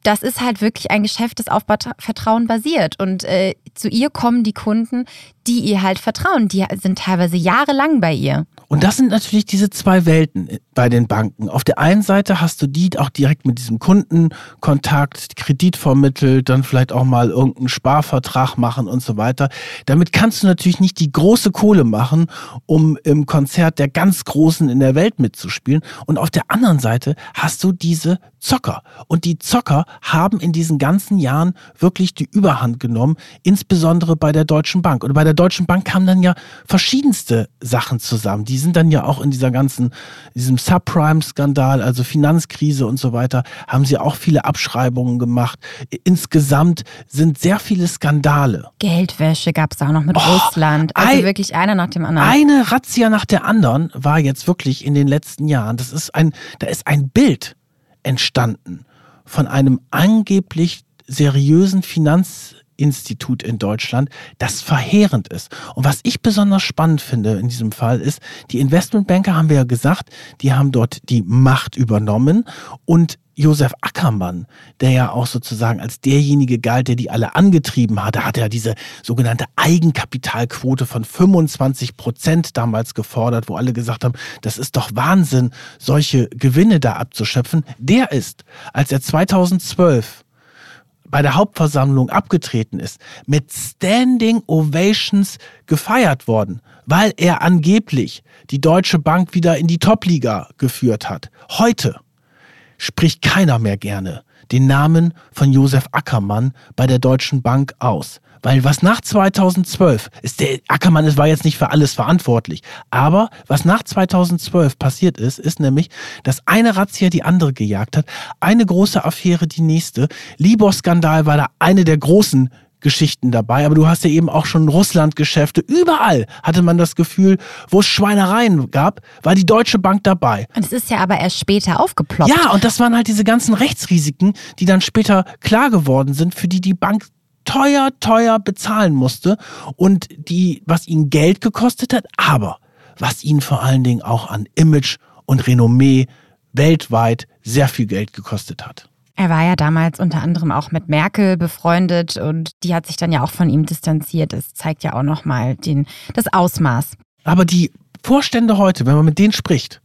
das ist halt wirklich ein Geschäft, das auf Vertrauen basiert. Und äh, zu ihr kommen die Kunden, die ihr halt vertrauen. Die sind teilweise jahrelang bei ihr. Und das sind natürlich diese zwei Welten bei den Banken. Auf der einen Seite hast du die auch direkt mit diesem Kundenkontakt, Kredit vermittelt, dann vielleicht auch mal irgendeinen Sparvertrag machen und so weiter. Damit kannst du natürlich nicht die große Kohle machen, um im Konzert der ganz Großen in der Welt mitzuspielen. Und auf der anderen Seite hast du diese Zocker. Und die Zocker haben in diesen ganzen Jahren wirklich die Überhand genommen, insbesondere bei der Deutschen Bank. Und bei der Deutschen Bank kamen dann ja verschiedenste Sachen zusammen. Die sind dann ja auch in dieser ganzen, diesem Subprime-Skandal, also Finanzkrise und so weiter, haben sie auch viele Abschreibungen gemacht. Insgesamt sind sehr viele Skandale. Geldwäsche gab es auch noch mit oh, Russland. Also ein, wirklich einer nach dem anderen. Eine Razzia nach der anderen war jetzt wirklich in den letzten Jahren. Das ist ein, da ist ein Bild entstanden von einem angeblich seriösen Finanz Institut in Deutschland, das verheerend ist. Und was ich besonders spannend finde in diesem Fall ist, die Investmentbanker haben wir ja gesagt, die haben dort die Macht übernommen und Josef Ackermann, der ja auch sozusagen als derjenige galt, der die alle angetrieben hatte, hat er diese sogenannte Eigenkapitalquote von 25 Prozent damals gefordert, wo alle gesagt haben, das ist doch Wahnsinn, solche Gewinne da abzuschöpfen. Der ist, als er 2012 bei der Hauptversammlung abgetreten ist, mit Standing Ovations gefeiert worden, weil er angeblich die Deutsche Bank wieder in die Topliga geführt hat. Heute spricht keiner mehr gerne den Namen von Josef Ackermann bei der Deutschen Bank aus. Weil was nach 2012 ist, der Ackermann ist, war jetzt nicht für alles verantwortlich. Aber was nach 2012 passiert ist, ist nämlich, dass eine Razzia die andere gejagt hat. Eine große Affäre die nächste. Libor-Skandal war da eine der großen Geschichten dabei, aber du hast ja eben auch schon Russland-Geschäfte. Überall hatte man das Gefühl, wo es Schweinereien gab, war die Deutsche Bank dabei. Und es ist ja aber erst später aufgeploppt. Ja, und das waren halt diese ganzen Rechtsrisiken, die dann später klar geworden sind, für die die Bank teuer, teuer bezahlen musste und die, was ihn Geld gekostet hat, aber was ihn vor allen Dingen auch an Image und Renommee weltweit sehr viel Geld gekostet hat. Er war ja damals unter anderem auch mit Merkel befreundet und die hat sich dann ja auch von ihm distanziert. Das zeigt ja auch nochmal das Ausmaß. Aber die Vorstände heute, wenn man mit denen spricht,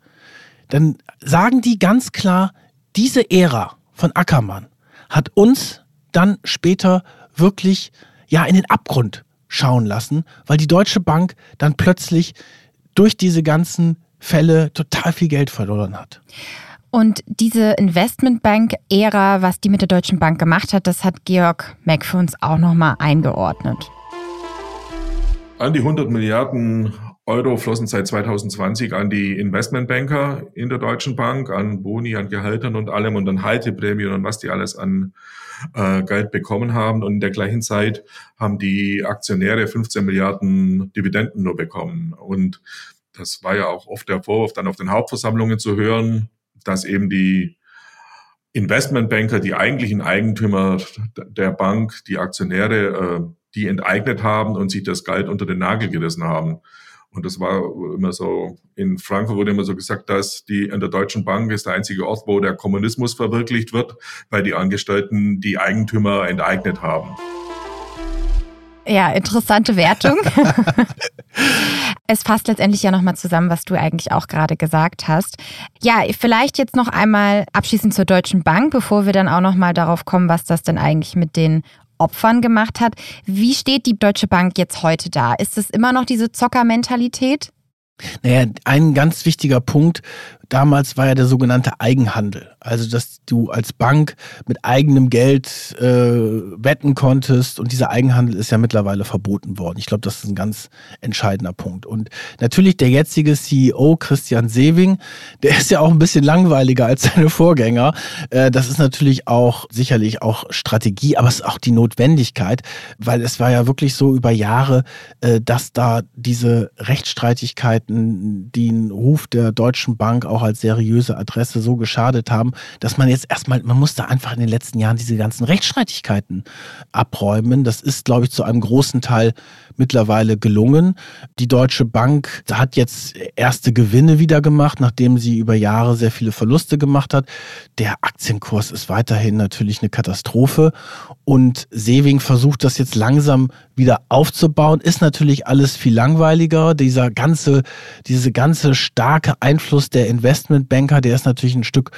dann sagen die ganz klar, diese Ära von Ackermann hat uns dann später wirklich ja in den Abgrund schauen lassen, weil die Deutsche Bank dann plötzlich durch diese ganzen Fälle total viel Geld verloren hat. Und diese Investmentbank-Ära, was die mit der Deutschen Bank gemacht hat, das hat Georg Meck für uns auch nochmal eingeordnet. An die 100 Milliarden Euro flossen seit 2020 an die Investmentbanker in der Deutschen Bank, an Boni, an Gehältern und allem und an Halteprämien und was die alles an äh, Geld bekommen haben. Und in der gleichen Zeit haben die Aktionäre 15 Milliarden Dividenden nur bekommen. Und das war ja auch oft der Vorwurf, dann auf den Hauptversammlungen zu hören, dass eben die Investmentbanker, die eigentlichen Eigentümer der Bank, die Aktionäre, äh, die enteignet haben und sich das Geld unter den Nagel gerissen haben. Und das war immer so, in Frankfurt wurde immer so gesagt, dass die in der Deutschen Bank ist der einzige Ort, wo der Kommunismus verwirklicht wird, weil die Angestellten die Eigentümer enteignet haben. Ja, interessante Wertung. es fasst letztendlich ja nochmal zusammen, was du eigentlich auch gerade gesagt hast. Ja, vielleicht jetzt noch einmal abschließend zur Deutschen Bank, bevor wir dann auch nochmal darauf kommen, was das denn eigentlich mit den Opfern gemacht hat. Wie steht die Deutsche Bank jetzt heute da? Ist es immer noch diese Zockermentalität? Naja, ein ganz wichtiger Punkt damals war ja der sogenannte Eigenhandel. Also, dass du als Bank mit eigenem Geld äh, wetten konntest und dieser Eigenhandel ist ja mittlerweile verboten worden. Ich glaube, das ist ein ganz entscheidender Punkt. Und natürlich der jetzige CEO Christian Sewing, der ist ja auch ein bisschen langweiliger als seine Vorgänger. Äh, das ist natürlich auch sicherlich auch Strategie, aber es ist auch die Notwendigkeit, weil es war ja wirklich so über Jahre, äh, dass da diese Rechtsstreitigkeiten den Ruf der Deutschen Bank auch auch als seriöse Adresse so geschadet haben, dass man jetzt erstmal, man musste einfach in den letzten Jahren diese ganzen Rechtsstreitigkeiten abräumen. Das ist, glaube ich, zu einem großen Teil mittlerweile gelungen. Die Deutsche Bank hat jetzt erste Gewinne wieder gemacht, nachdem sie über Jahre sehr viele Verluste gemacht hat. Der Aktienkurs ist weiterhin natürlich eine Katastrophe und Sewing versucht das jetzt langsam wieder aufzubauen. Ist natürlich alles viel langweiliger. Dieser ganze, diese ganze starke Einfluss der Investmentbanker, der ist natürlich ein Stück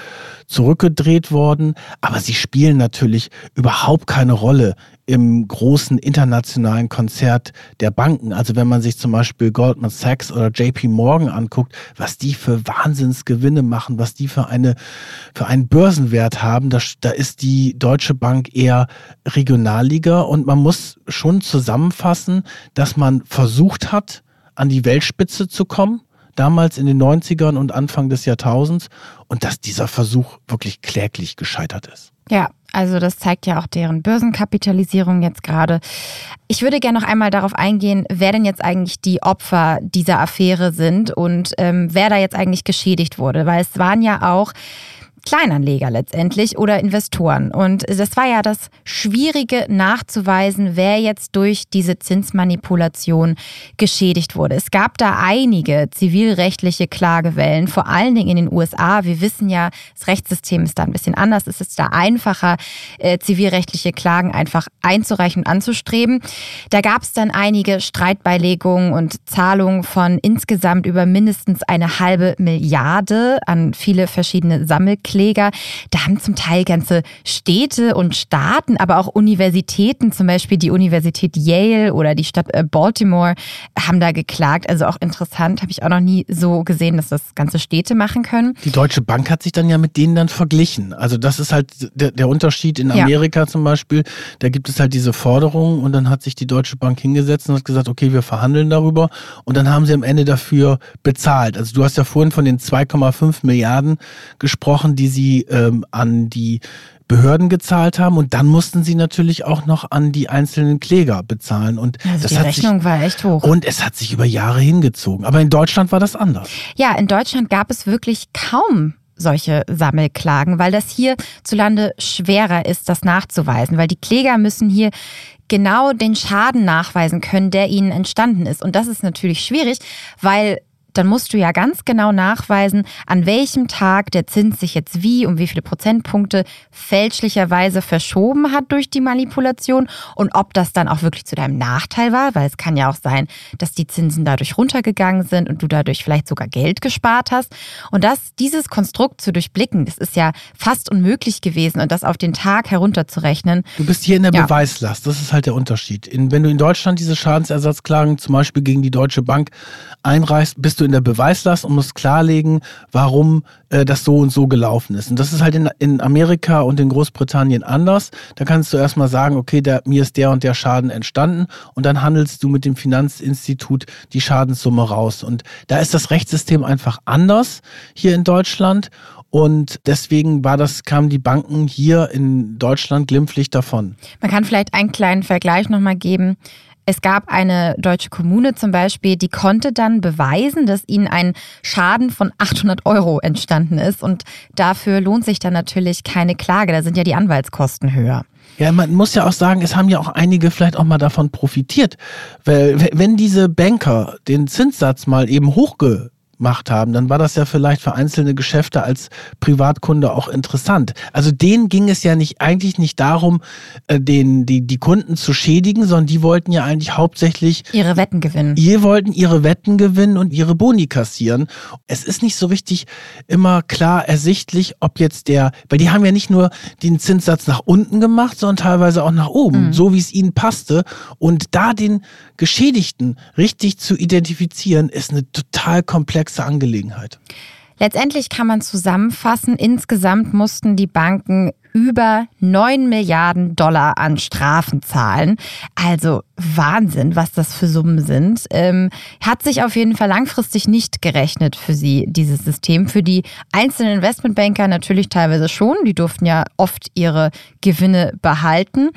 zurückgedreht worden, aber sie spielen natürlich überhaupt keine Rolle im großen internationalen Konzert der Banken. Also wenn man sich zum Beispiel Goldman Sachs oder JP Morgan anguckt, was die für Wahnsinnsgewinne machen, was die für eine für einen Börsenwert haben, da, da ist die Deutsche Bank eher Regionalliga. Und man muss schon zusammenfassen, dass man versucht hat, an die Weltspitze zu kommen damals in den 90ern und Anfang des Jahrtausends und dass dieser Versuch wirklich kläglich gescheitert ist. Ja, also das zeigt ja auch deren Börsenkapitalisierung jetzt gerade. Ich würde gerne noch einmal darauf eingehen, wer denn jetzt eigentlich die Opfer dieser Affäre sind und ähm, wer da jetzt eigentlich geschädigt wurde, weil es waren ja auch Kleinanleger letztendlich oder Investoren. Und das war ja das Schwierige nachzuweisen, wer jetzt durch diese Zinsmanipulation geschädigt wurde. Es gab da einige zivilrechtliche Klagewellen, vor allen Dingen in den USA. Wir wissen ja, das Rechtssystem ist da ein bisschen anders. Es ist da einfacher, äh, zivilrechtliche Klagen einfach einzureichen und anzustreben. Da gab es dann einige Streitbeilegungen und Zahlungen von insgesamt über mindestens eine halbe Milliarde an viele verschiedene Sammelkläger. Da haben zum Teil ganze Städte und Staaten, aber auch Universitäten, zum Beispiel die Universität Yale oder die Stadt äh, Baltimore, haben da geklagt. Also auch interessant, habe ich auch noch nie so gesehen, dass das ganze Städte machen können. Die Deutsche Bank hat sich dann ja mit denen dann verglichen. Also das ist halt der, der Unterschied in Amerika ja. zum Beispiel. Da gibt es halt diese Forderungen und dann hat sich die Deutsche Bank hingesetzt und hat gesagt, okay, wir verhandeln darüber und dann haben sie am Ende dafür bezahlt. Also du hast ja vorhin von den 2,5 Milliarden gesprochen, die sie ähm, an die Behörden gezahlt haben und dann mussten sie natürlich auch noch an die einzelnen Kläger bezahlen und also die Rechnung sich, war echt hoch. Und es hat sich über Jahre hingezogen. Aber in Deutschland war das anders. Ja, in Deutschland gab es wirklich kaum solche Sammelklagen, weil das hier zu Lande schwerer ist, das nachzuweisen, weil die Kläger müssen hier genau den Schaden nachweisen können, der ihnen entstanden ist. Und das ist natürlich schwierig, weil dann musst du ja ganz genau nachweisen, an welchem Tag der Zins sich jetzt wie um wie viele Prozentpunkte fälschlicherweise verschoben hat durch die Manipulation und ob das dann auch wirklich zu deinem Nachteil war, weil es kann ja auch sein, dass die Zinsen dadurch runtergegangen sind und du dadurch vielleicht sogar Geld gespart hast. Und das, dieses Konstrukt zu durchblicken, das ist ja fast unmöglich gewesen und das auf den Tag herunterzurechnen. Du bist hier in der ja. Beweislast, das ist halt der Unterschied. In, wenn du in Deutschland diese Schadensersatzklagen zum Beispiel gegen die Deutsche Bank einreichst, bist du du in der Beweislast und musst klarlegen, warum äh, das so und so gelaufen ist. Und das ist halt in, in Amerika und in Großbritannien anders. Da kannst du erstmal sagen, okay, der, mir ist der und der Schaden entstanden und dann handelst du mit dem Finanzinstitut die Schadenssumme raus. Und da ist das Rechtssystem einfach anders hier in Deutschland. Und deswegen war das, kamen die Banken hier in Deutschland glimpflich davon. Man kann vielleicht einen kleinen Vergleich nochmal geben. Es gab eine deutsche Kommune zum Beispiel, die konnte dann beweisen, dass ihnen ein Schaden von 800 Euro entstanden ist. Und dafür lohnt sich dann natürlich keine Klage. Da sind ja die Anwaltskosten höher. Ja, man muss ja auch sagen, es haben ja auch einige vielleicht auch mal davon profitiert. Weil wenn diese Banker den Zinssatz mal eben hochge gemacht haben, dann war das ja vielleicht für einzelne Geschäfte als Privatkunde auch interessant. Also denen ging es ja nicht eigentlich nicht darum, äh, den, die, die Kunden zu schädigen, sondern die wollten ja eigentlich hauptsächlich ihre Wetten gewinnen. Die wollten ihre Wetten gewinnen und ihre Boni kassieren. Es ist nicht so richtig immer klar ersichtlich, ob jetzt der, weil die haben ja nicht nur den Zinssatz nach unten gemacht, sondern teilweise auch nach oben, mhm. so wie es ihnen passte. Und da den Geschädigten richtig zu identifizieren, ist eine total komplexe komplexe Angelegenheit. Letztendlich kann man zusammenfassen, insgesamt mussten die Banken über 9 Milliarden Dollar an Strafen zahlen. Also Wahnsinn, was das für Summen sind. Ähm, hat sich auf jeden Fall langfristig nicht gerechnet für sie, dieses System. Für die einzelnen Investmentbanker natürlich teilweise schon. Die durften ja oft ihre Gewinne behalten.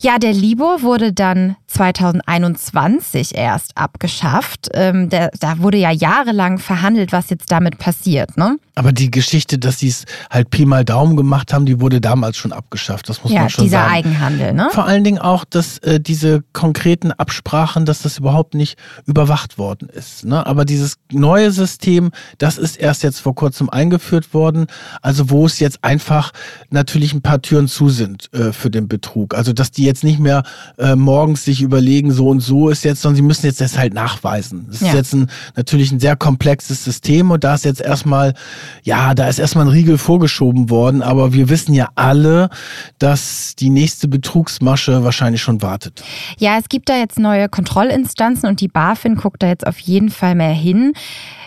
Ja, der Libor wurde dann 2021 erst abgeschafft. Ähm, der, da wurde ja jahrelang verhandelt, was jetzt damit passiert. Ne? Aber die Geschichte, dass sie es halt Pi mal Daumen gemacht haben, die wurde damals schon abgeschafft. Das muss ja, man schon dieser sagen. Eigenhandel, ne? Vor allen Dingen auch, dass äh, diese konkreten Absprachen, dass das überhaupt nicht überwacht worden ist. Ne? Aber dieses neue System, das ist erst jetzt vor kurzem eingeführt worden. Also wo es jetzt einfach natürlich ein paar Türen zu sind äh, für den Betrug. Also dass die jetzt nicht mehr äh, morgens sich überlegen, so und so ist jetzt, sondern sie müssen jetzt das halt nachweisen. Das ja. ist jetzt ein, natürlich ein sehr komplexes System und da ist jetzt erstmal ja, da ist erstmal ein Riegel vorgeschoben worden, aber wir wissen ja alle, dass die nächste Betrugsmasche wahrscheinlich schon wartet. Ja, es gibt da jetzt neue Kontrollinstanzen und die BaFin guckt da jetzt auf jeden Fall mehr hin.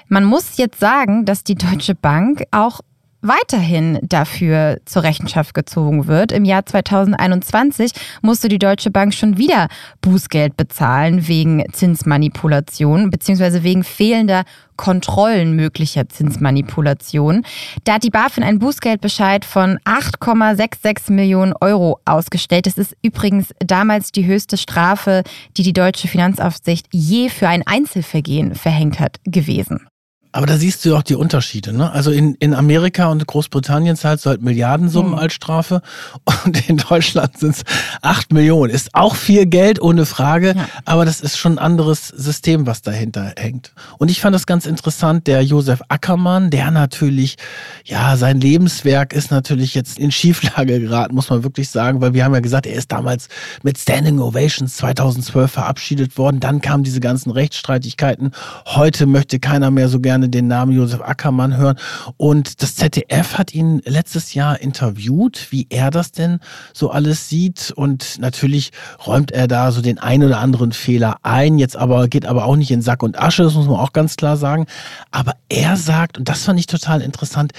Man muss jetzt sagen, dass die Deutsche Bank auch weiterhin dafür zur Rechenschaft gezogen wird. Im Jahr 2021 musste die Deutsche Bank schon wieder Bußgeld bezahlen wegen Zinsmanipulation bzw. wegen fehlender Kontrollen möglicher Zinsmanipulation. Da hat die BaFin einen Bußgeldbescheid von 8,66 Millionen Euro ausgestellt. Das ist übrigens damals die höchste Strafe, die die deutsche Finanzaufsicht je für ein Einzelvergehen verhängt hat, gewesen. Aber da siehst du ja auch die Unterschiede. Ne? Also in, in Amerika und Großbritannien zahlst du halt Milliardensummen mhm. als Strafe und in Deutschland sind es acht Millionen. Ist auch viel Geld, ohne Frage, ja. aber das ist schon ein anderes System, was dahinter hängt. Und ich fand das ganz interessant, der Josef Ackermann, der natürlich, ja, sein Lebenswerk ist natürlich jetzt in Schieflage geraten, muss man wirklich sagen, weil wir haben ja gesagt, er ist damals mit Standing Ovations 2012 verabschiedet worden. Dann kamen diese ganzen Rechtsstreitigkeiten. Heute möchte keiner mehr so gerne den Namen Josef Ackermann hören. Und das ZDF hat ihn letztes Jahr interviewt, wie er das denn so alles sieht. Und natürlich räumt er da so den ein oder anderen Fehler ein. Jetzt aber geht aber auch nicht in Sack und Asche, das muss man auch ganz klar sagen. Aber er sagt, und das fand ich total interessant,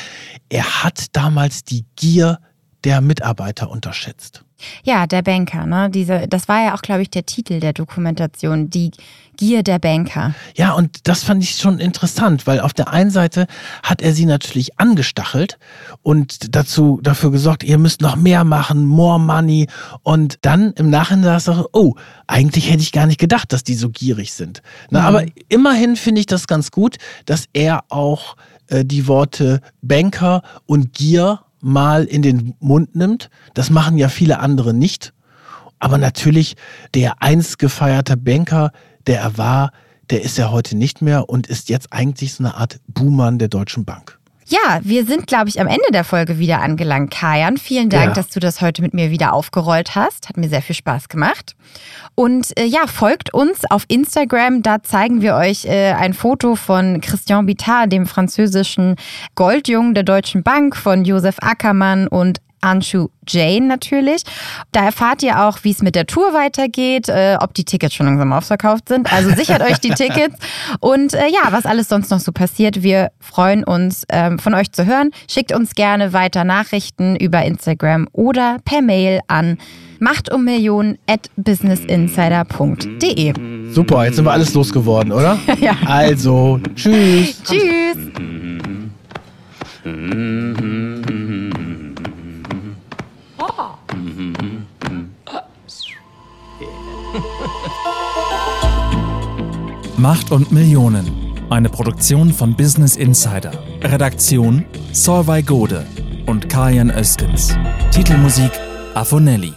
er hat damals die Gier der Mitarbeiter unterschätzt. Ja, der Banker, ne? Diese, das war ja auch, glaube ich, der Titel der Dokumentation, die Gier der Banker. Ja, und das fand ich schon interessant, weil auf der einen Seite hat er sie natürlich angestachelt und dazu dafür gesorgt, ihr müsst noch mehr machen, more money. Und dann im Nachhinein sagt er, oh, eigentlich hätte ich gar nicht gedacht, dass die so gierig sind. Na, mhm. Aber immerhin finde ich das ganz gut, dass er auch äh, die Worte Banker und Gier mal in den Mund nimmt. Das machen ja viele andere nicht. Aber natürlich, der einst gefeierte Banker, der er war, der ist ja heute nicht mehr und ist jetzt eigentlich so eine Art Buhmann der Deutschen Bank. Ja, wir sind, glaube ich, am Ende der Folge wieder angelangt, Kajan. Vielen Dank, ja. dass du das heute mit mir wieder aufgerollt hast. Hat mir sehr viel Spaß gemacht. Und äh, ja, folgt uns auf Instagram. Da zeigen wir euch äh, ein Foto von Christian Bitard, dem französischen Goldjungen der Deutschen Bank, von Josef Ackermann und Anshu Jane natürlich. Da erfahrt ihr auch, wie es mit der Tour weitergeht, äh, ob die Tickets schon langsam ausverkauft sind. Also sichert euch die Tickets und äh, ja, was alles sonst noch so passiert. Wir freuen uns, ähm, von euch zu hören. Schickt uns gerne weiter Nachrichten über Instagram oder per Mail an machtummillionen at businessinsider.de. Super, jetzt sind wir alles losgeworden, oder? ja. Also, tschüss. Tschüss. Macht und Millionen. Eine Produktion von Business Insider. Redaktion Solvay Gode und Kajan Öskens. Titelmusik Afonelli.